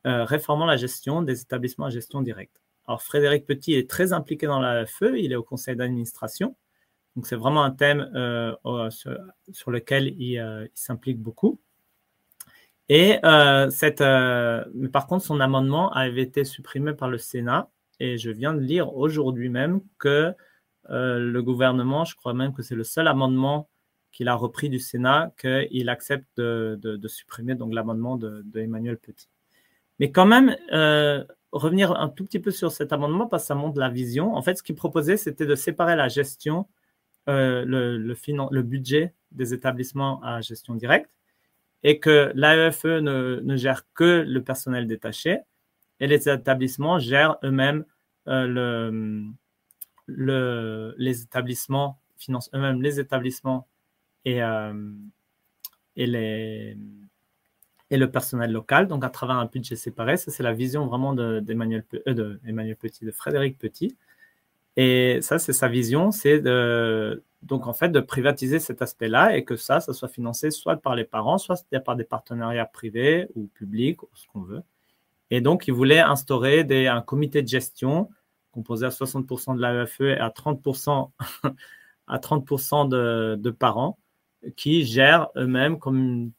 euh, réformant la gestion des établissements à gestion directe. Alors, Frédéric Petit est très impliqué dans la FE, il est au conseil d'administration. Donc, c'est vraiment un thème euh, sur, lequel euh, il, s'implique beaucoup. Et euh, cette, mais par contre, son amendement avait été supprimé par le Sénat. Et je viens de lire aujourd'hui même que le gouvernement, je crois même que c'est le seul amendement qu'il a repris du Sénat, qu'il accepte de, supprimer donc l'amendement de, de, Emmanuel Petit. Mais quand même, revenir un tout petit peu sur cet amendement parce que ça montre la vision. En fait, ce qu'il proposait, c'était de séparer la gestion, euh, le, budget des établissements à gestion directe et que l'AEFE ne, gère que le personnel détaché et les établissements gèrent eux-mêmes euh, le, le, les établissements, financent eux-mêmes les établissements euh, et les et le personnel local, donc à travers un budget séparé. Ça, c'est la vision vraiment d'Emmanuel de, euh, de, Emmanuel Petit, de Frédéric Petit. Et ça, c'est sa vision, c'est de, donc en fait de privatiser cet aspect-là et que ça, ça soit financé soit par les parents, soit par des partenariats privés ou publics, ou ce qu'on veut. Et donc, il voulait instaurer un comité de gestion composé à 60% de l'AEFE et à 30%, à 30 de, de parents qui gèrent eux-mêmes comme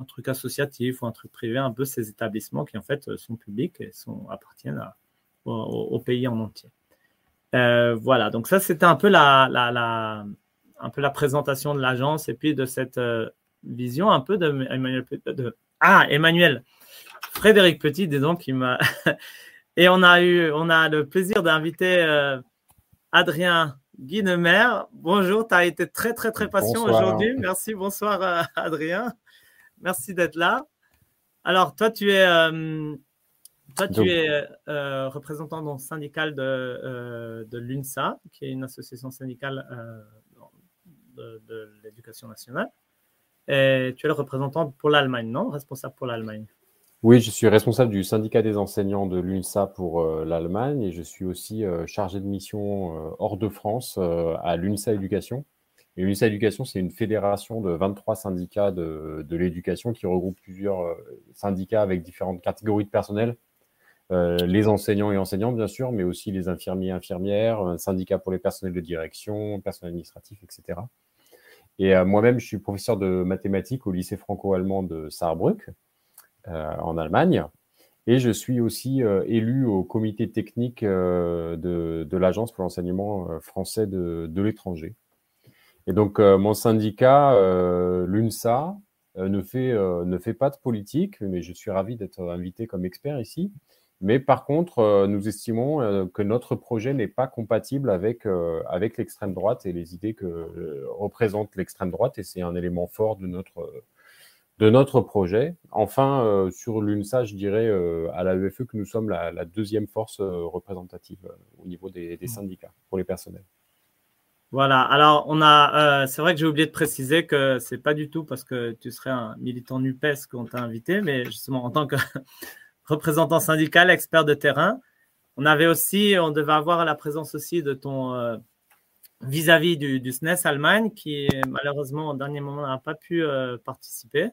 un truc associatif ou un truc privé, un peu ces établissements qui en fait euh, sont publics et sont, appartiennent au, pays en entier. Euh, voilà, donc ça c'était un peu la, la, la, un peu la présentation de l'agence et puis de cette euh, vision un peu de Emmanuel de, ah Emmanuel Frédéric Petit disons qui m'a et on a eu on a le plaisir d'inviter Adrien Guinemer. Bonjour, tu as été très très très patient aujourd'hui. Merci, bonsoir Adrien. Merci d'être là. Alors, toi, tu es, euh, toi, tu es euh, représentant syndical de, euh, de l'UNSA, qui est une association syndicale de, l'éducation nationale. Et tu es le représentant pour l'Allemagne, non? Responsable pour l'Allemagne. Oui, je suis responsable du syndicat des enseignants de l'UNSA pour l'Allemagne et je suis aussi chargé de mission hors de France à l'UNSA Éducation Et l'UNSA Éducation, c'est une fédération de 23 syndicats de, l'éducation qui regroupe plusieurs euh, syndicats avec différentes catégories de personnel. Euh, les enseignants et enseignantes, bien sûr, mais aussi les infirmiers et infirmières, un syndicat pour les personnels de direction, personnel administratif, etc. Et euh, moi-même, je suis professeur de mathématiques au lycée franco-allemand de Saarbrück, en Allemagne. Et je suis aussi élu au comité technique de, l'Agence pour l'enseignement français de l'étranger. Et donc, mon syndicat, l'UNSA, ne, fait, ne fait pas de politique, mais je suis ravi d'être invité comme expert ici. Mais par contre, nous estimons que notre projet n'est pas compatible avec, avec l'extrême droite et les idées que représente l'extrême droite, et c'est un élément fort de notre, de notre projet. Enfin, sur l'UNSA, je dirais à la UFE que nous sommes la, deuxième force représentative au niveau des, des, mmh. syndicats pour les personnels. Voilà, alors on a, c'est vrai que j'ai oublié de préciser que c'est pas du tout parce que tu serais un militant NUPES qu'on t'a invité, mais justement en tant que représentant syndical, expert de terrain. On avait aussi, on devait avoir la présence aussi de ton euh, vis-à-vis du, SNES Allemagne, qui malheureusement au dernier moment n'a pas pu euh, participer.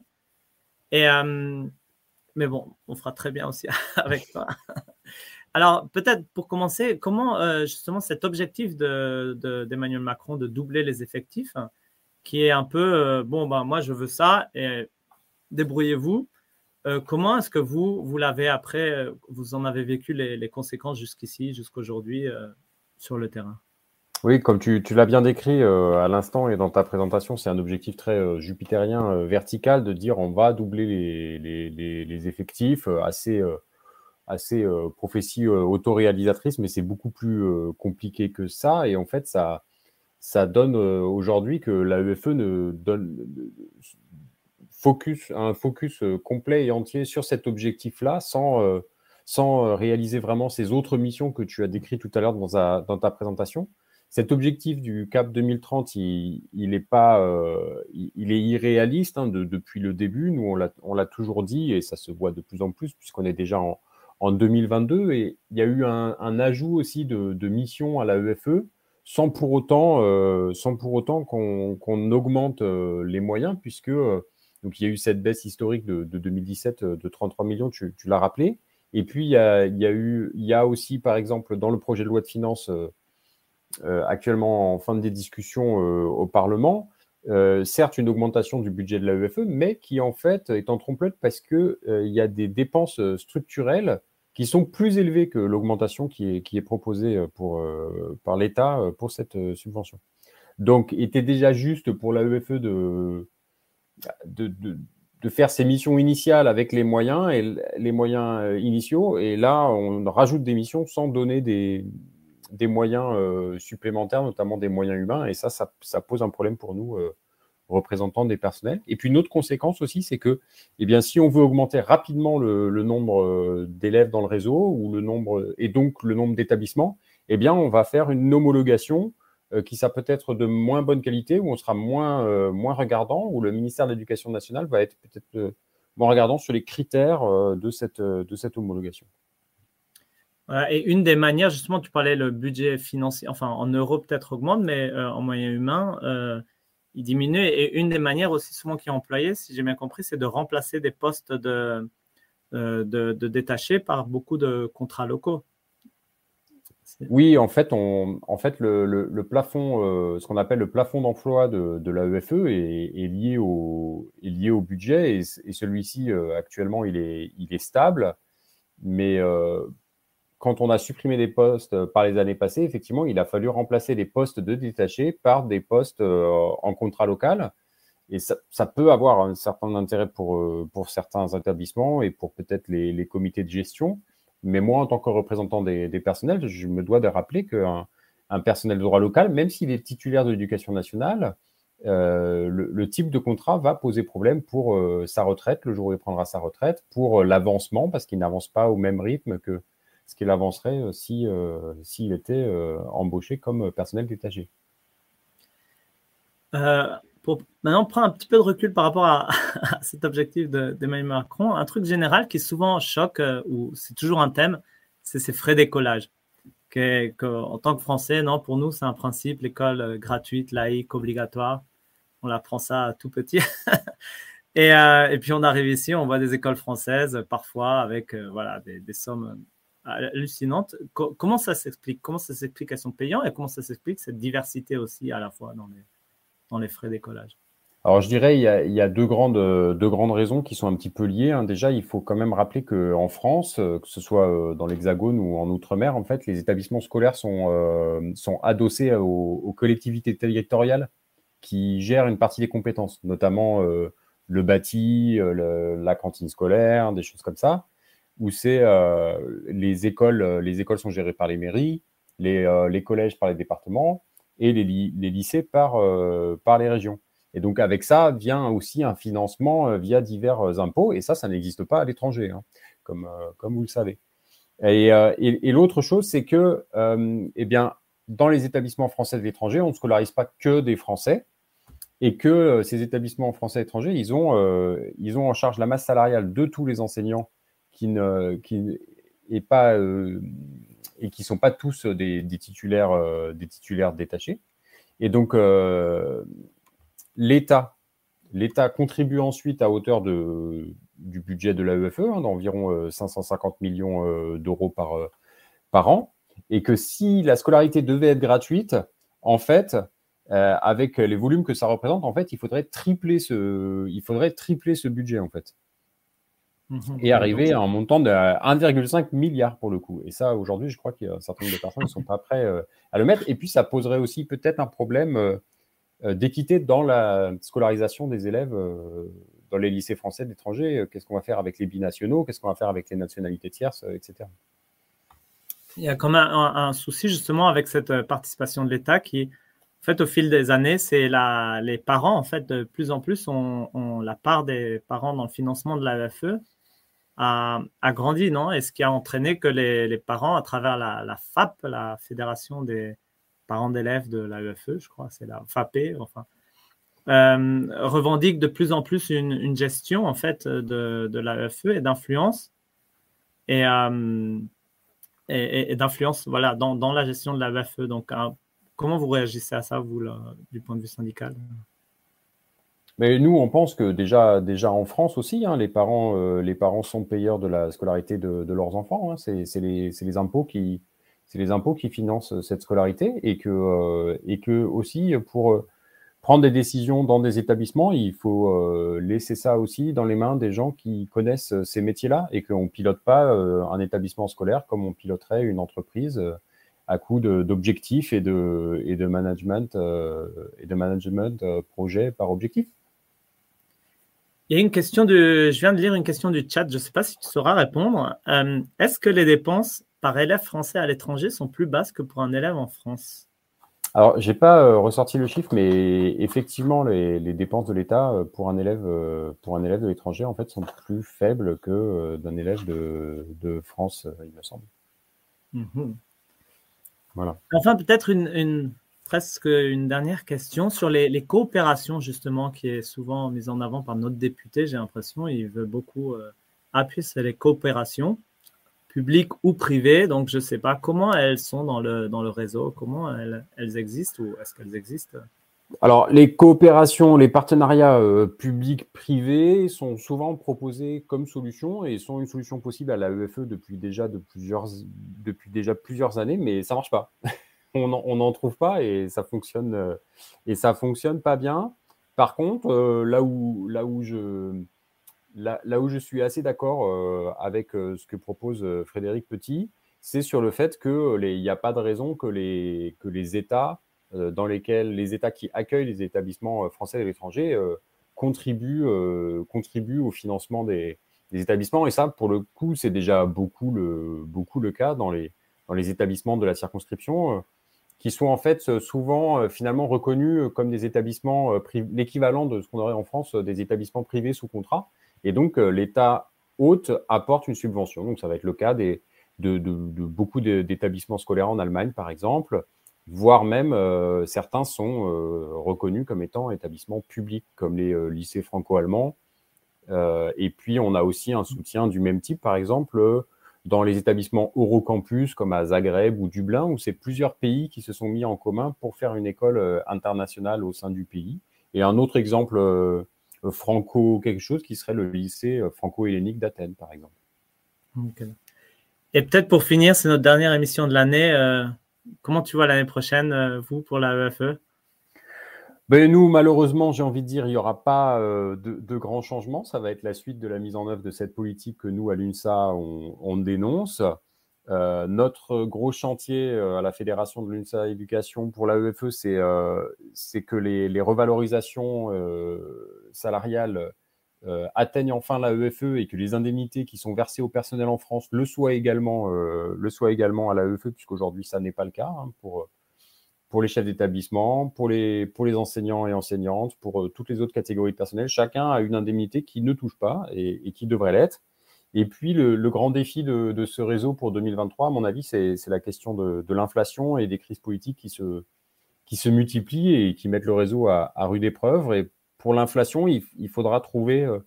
Et, euh, mais bon, on fera très bien aussi avec toi. Alors, peut-être pour commencer, comment justement cet objectif d'Emmanuel de, Macron de doubler les effectifs, qui est un peu, bon, ben, moi je veux ça, et débrouillez-vous. Euh, comment est-ce que vous, vous l'avez après, euh, vous en avez vécu les, conséquences jusqu'ici, jusqu'aujourd'hui euh, sur le terrain? Oui, comme tu, l'as bien décrit à l'instant et dans ta présentation, c'est un objectif très jupitérien, vertical, de dire on va doubler les, effectifs, assez, assez prophétie autoréalisatrice, mais c'est beaucoup plus compliqué que ça. Et en fait, ça, ça donne aujourd'hui que l'AEFE ne donne focus, un focus euh, complet et entier sur cet objectif-là, sans, euh, sans euh, réaliser vraiment ces autres missions que tu as décrites tout à l'heure dans, dans, ta présentation. Cet objectif du CAP 2030, il, il est pas, il, est irréaliste hein, depuis le début. Nous, on l'a toujours dit et ça se voit de plus en plus puisqu'on est déjà en, en, 2022 et il y a eu un, ajout aussi de, missions à la EFE sans pour autant, sans pour autant qu'on augmente les moyens puisque donc il y a eu cette baisse historique de, 2017 euh, de 33 millions, tu, l'as rappelé. Et puis il y, a, eu, il y a aussi, par exemple, dans le projet de loi de finances euh, euh, actuellement en fin des discussions au Parlement, certes une augmentation du budget de la UFE, mais qui en fait est en trompe-l'œil parce qu'il y a des dépenses structurelles qui sont plus élevées que l'augmentation qui est, proposée pour, par l'État pour cette subvention. Donc, il était déjà juste pour la UFE de, de, faire ses missions initiales avec les moyens et les moyens euh, initiaux. Et là, on rajoute des missions sans donner des, moyens euh, supplémentaires, notamment des moyens humains. Et ça, ça, pose un problème pour nous, euh, représentants des personnels. Et puis une autre conséquence aussi, c'est que eh bien, si on veut augmenter rapidement le, nombre d'élèves dans le réseau ou le nombre, et donc le nombre d'établissements, eh bien, on va faire une homologation euh, qui sera peut-être de moins bonne qualité, où on sera moins, euh, moins regardant, où le ministère de l'Éducation nationale va être peut-être euh, moins regardant sur les critères de cette, homologation. et une des manières, justement, tu parlais le budget financier, enfin en euros peut-être augmente, mais en moyen humain, il diminue. Et une des manières aussi souvent qui est employée, si j'ai bien compris, c'est de remplacer des postes de, de détachés par beaucoup de contrats locaux. Oui, en fait, on, en fait le, plafond, euh, ce qu'on appelle le plafond d'emploi de, de l'AEFE est, lié au, lié au budget et, celui-ci, euh, actuellement, il est, il est stable. Mais euh, quand on a supprimé des postes par les années passées, effectivement, il a fallu remplacer les postes de détachés par des postes en contrat local. Et ça, peut avoir un certain intérêt pour, pour certains établissements et pour peut-être les, comités de gestion. Mais moi, en tant que représentant des, personnels, je me dois de rappeler qu'un un personnel de droit local, même s'il est titulaire de l'éducation nationale, euh, le, type de contrat va poser problème pour euh, sa retraite, le jour où il prendra sa retraite, pour euh, l'avancement, parce qu'il n'avance pas au même rythme que ce qu'il avancerait si s'il était embauché comme personnel détaché maintenant prendre un petit peu de recul par rapport à, cet objectif d'Emmanuel Macron, un truc général qui souvent choque, euh, ou c'est toujours un thème, c'est ces frais d'écolage. que, en tant que Français, non, pour nous, c'est un principe, l'école euh, gratuite, laïque, obligatoire. On apprend ça tout petit. et, euh, puis on arrive ici, on voit des écoles françaises, parfois avec euh, voilà, des, sommes hallucinantes. Co comment ça s'explique? Comment ça s'explique qu'elles sont payantes et comment ça s'explique cette diversité aussi à la fois dans les, frais d'écolage? Alors, je dirais, il y a, deux, grandes, raisons qui sont un petit peu liées. Hein. Déjà, il faut quand même rappeler qu'en France, euh, que ce soit euh, dans l'Hexagone ou en Outre-mer, en fait, les établissements scolaires sont, euh, adossés aux, collectivités territoriales qui gèrent une partie des compétences, notamment le bâti, la cantine scolaire, des choses comme ça, où c'est euh, les écoles, les écoles sont gérées par les mairies, les, les collèges par les départements et les, lycées par, par les régions. Et donc avec ça vient aussi un financement euh, via divers euh, impôts, et ça, ça n'existe pas à l'étranger, hein, comme, euh, comme vous le savez. Et l'autre chose, c'est que, eh bien, dans les établissements français de l'étranger, on ne scolarise pas que des Français, et que ces établissements français étrangers, ils ont, ils ont en charge la masse salariale de tous les enseignants qui ne qui est pas et qui sont pas tous des, titulaires des titulaires détachés. Et donc L'État, l'État contribue ensuite à hauteur de, du budget de l'AEFE, hein, d'environ 550 euh, millions euh, d'euros par, euh, par an, et que si la scolarité devait être gratuite, en fait, euh, avec les volumes que ça représente, en fait, il faudrait tripler ce, il faudrait tripler ce budget, en fait. Mmh et arriver à un montant de 1,5 milliard pour le coup. Et ça, aujourd'hui, je crois qu'il y a un certain nombre de personnes qui ne sont pas prêts à le mettre. Et puis, ça poserait aussi peut-être un problème euh, d'équité dans la scolarisation des élèves euh, dans les lycées français d'étrangers. Euh, qu'est-ce qu'on va faire avec les binationaux? Qu'est-ce qu'on va faire avec les nationalités tierces, etc. Il y a quand même un, un, souci justement avec cette participation de l'État qui, en fait, au fil des années, c'est les parents, en fait, de plus en plus, ont, ont la part des parents dans le financement de l'AFE a, grandi, non? Et ce qui a entraîné que les, parents, à travers la, la FAP, la Fédération des, parents d'élèves de l'AEFE, je crois, c'est la FAP, enfin, euh, revendique de plus en plus une, gestion en fait de, de l'AEFE et d'influence et, euh, et, et d'influence voilà dans, la gestion de l'AEFE. Donc, euh, comment vous réagissez à ça vous du point de vue syndical? Mais nous, on pense que déjà, déjà en France aussi, hein, les, parents, euh, les parents sont payeurs de la scolarité de, leurs enfants. Hein. C'est les, impôts qui, financent cette scolarité et que, euh, et que aussi pour euh, prendre des décisions dans des établissements, il faut laisser ça aussi dans les mains des gens qui connaissent ces métiers-là et qu'on ne pilote pas un établissement scolaire comme on piloterait une entreprise à coup d'objectifs et de, et de management, et de management projet par objectif. Il y a une question de, je viens de lire une question du chat, je ne sais pas si tu sauras répondre. Est-ce que les dépenses par élève français à l'étranger sont plus basses que pour un élève en France? Alors, j'ai pas euh, ressorti le chiffre, mais effectivement, les, les dépenses de l'État euh, pour un élève euh, pour un élève de l'étranger, en fait, sont plus faibles que euh, d'un élève de, de, France, euh, il me semble. Mmh. Voilà. Enfin, peut-être une, une, presque une dernière question sur les, coopérations, justement, qui est souvent mise en avant par notre député. J'ai l'impression il veut beaucoup appuyer sur les coopérations publiques ou privées. Donc, je ne sais pas comment elles sont dans le, dans le réseau, comment elles, elles existent ou est-ce qu'elles existent? Alors, les coopérations, les partenariats euh, publics-privés sont souvent proposés comme solution et sont une solution possible à l'AEFE depuis déjà, plusieurs, depuis déjà plusieurs années, mais ça ne marche pas. on n'en trouve pas et ça fonctionne, euh, et ça fonctionne pas bien. Par contre, euh, là, où, là où je, là, là, où je suis assez d'accord euh, avec ce que propose Frédéric Petit, c'est sur le fait qu'il n'y a pas de raison que les, que les États dans lesquels les États qui accueillent les établissements français de l'étranger contribuent, contribuent au financement des, des, établissements. Et ça, pour le coup, c'est déjà beaucoup le, beaucoup le cas dans les, dans les établissements de la circonscription, qui sont en fait souvent finalement reconnus comme des établissements, l'équivalent de ce qu'on aurait en France, des établissements privés sous contrat. Et donc, euh, l'État hôte apporte une subvention. Donc, ça va être le cas de, beaucoup d'établissements scolaires en Allemagne, par exemple, voire même euh, certains sont euh, reconnus comme étant établissements publics, comme les euh, lycées franco-allemands. Euh, et puis, on a aussi un soutien du même type, par exemple, dans les établissements Eurocampus comme à Zagreb ou Dublin, où c'est plusieurs pays qui se sont mis en commun pour faire une école euh, internationale au sein du pays. Et un autre exemple euh, franco quelque chose qui serait le lycée euh, franco-hellénique d'Athènes, par exemple. Et peut-être pour finir, c'est notre dernière émission de l'année. comment tu vois l'année prochaine, vous, pour la EFE ben, nous, malheureusement, j'ai envie de dire, il n'y aura pas euh, de, grands changements. Ça va être la suite de la mise en œuvre de cette politique que nous, à l'UNSA, on, dénonce. Euh, notre gros chantier euh, à la Fédération de l'UNSA Éducation pour l'AEFE, c'est que les, revalorisations salariales atteignent enfin l'AEFE et que les indemnités qui sont versées au personnel en France le soient également, le soient également à l'AEFE, puisqu'aujourd'hui, ça n'est pas le cas hein, pour pour les chefs d'établissement, pour les, pour les enseignants et enseignantes, pour euh, toutes les autres catégories de personnel. Chacun a une indemnité qui ne touche pas et, qui devrait l'être. Et puis, le, grand défi de, ce réseau pour 2023, à mon avis, c'est la question de, l'inflation et des crises politiques qui se, qui se multiplient et qui mettent le réseau à, rude épreuve. Et pour l'inflation, il, faudra trouver euh,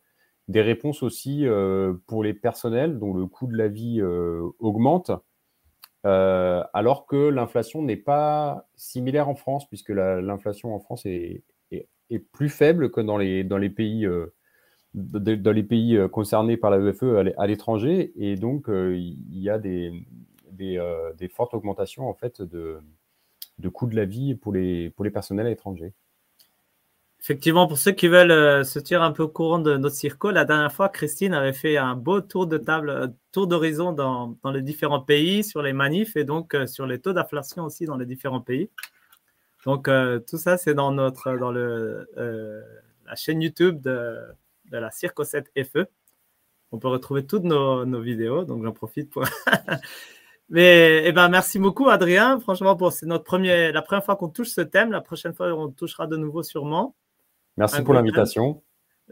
des réponses aussi euh, pour les personnels dont le coût de la vie augmente euh, alors que l'inflation n'est pas similaire en France, puisque l'inflation en France est, plus faible que dans les, pays, euh, euh, concernés par la EFE à l'étranger, et donc il y a des, fortes augmentations en fait de, de coût de la vie pour les, pour les personnels à l'étranger. Effectivement, pour ceux qui veulent euh, se tirer un peu au courant de notre circo, la dernière fois, Christine avait fait un beau tour de table, euh, tour d'horizon dans, les différents pays, sur les manifs et donc euh, sur les taux d'inflation aussi dans les différents pays. Donc, tout ça, c'est dans, notre, dans le, la chaîne YouTube de, la Circo 7 FE. On peut retrouver toutes nos, nos vidéos, donc j'en profite pour. Mais eh ben, merci beaucoup, Adrien. Franchement, c'est notre premier, la première fois qu'on touche ce thème. La prochaine fois, on touchera de nouveau sûrement. Merci pour l'invitation.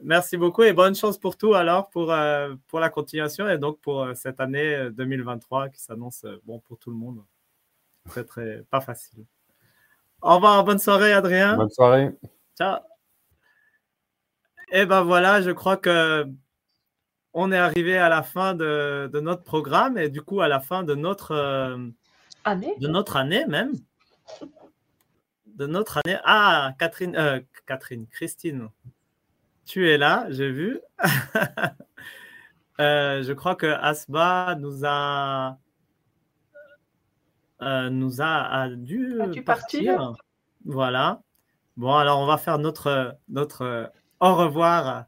Merci beaucoup et bonne chance pour tout alors pour, euh, pour la continuation et donc pour euh, cette année 2023 euh, qui s'annonce bon pour tout le monde. Très très pas facile. Au revoir, bonne soirée Adrien. Bonne soirée. Ciao. Et ben voilà, je crois que on est arrivé à la fin de, de notre programme et du coup à la fin de notre année, de notre année même de notre année. Ah, Catherine, euh, Catherine, Christine, tu es là, j'ai vu. Euh, je crois que Asba nous a euh, nous a, dû, partir. Voilà. Bon, alors on va faire notre notre au revoir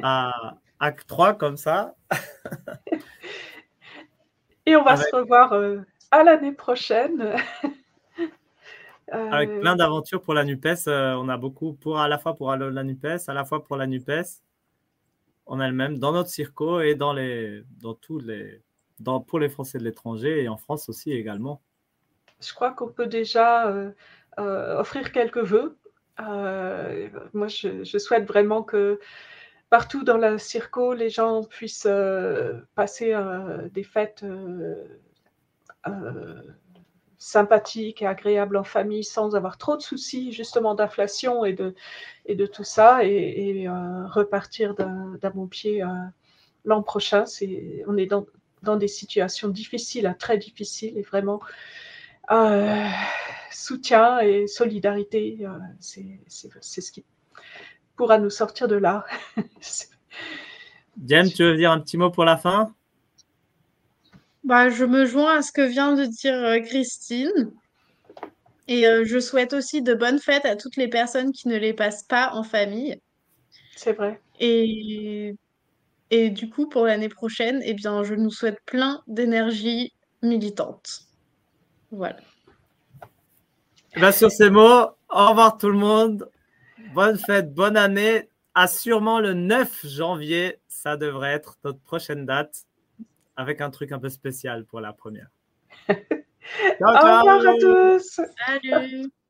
à Acte 3 comme ça. Et on va se revoir à l'année prochaine. Avec euh, plein d'aventures pour la NUPES. Euh, on a beaucoup pour à la fois pour la NUPES, à la fois pour la NUPES en elle-même, dans notre circo et dans, les, dans tous les, dans, pour les Français de l'étranger et en France aussi également. Je crois qu'on peut déjà euh, offrir quelques vœux. moi, je, je, souhaite vraiment que partout dans la circo, les gens puissent passer des fêtes sympathique et agréable en famille sans avoir trop de soucis justement d'inflation et de, et de tout ça et, euh, repartir d'un bon pied euh, l'an prochain. C'est, on est dans, dans, des situations difficiles, très difficiles et vraiment euh, soutien et solidarité, c'est, ce qui pourra nous sortir de là. Diane, tu veux dire un petit mot pour la fin? Bah, je me joins à ce que vient de dire euh, Christine. Et euh, je souhaite aussi de bonnes fêtes à toutes les personnes qui ne les passent pas en famille. C'est vrai. Et, et du coup, pour l'année prochaine, eh bien, je nous souhaite plein d'énergie militante. Voilà. Eh ben, sur ces mots, au revoir tout le monde. Bonne fête, bonne année. À sûrement le 9 janvier, ça devrait être notre prochaine date avec un truc un peu spécial pour la première. ciao, ciao. Au revoir à tous. Salut.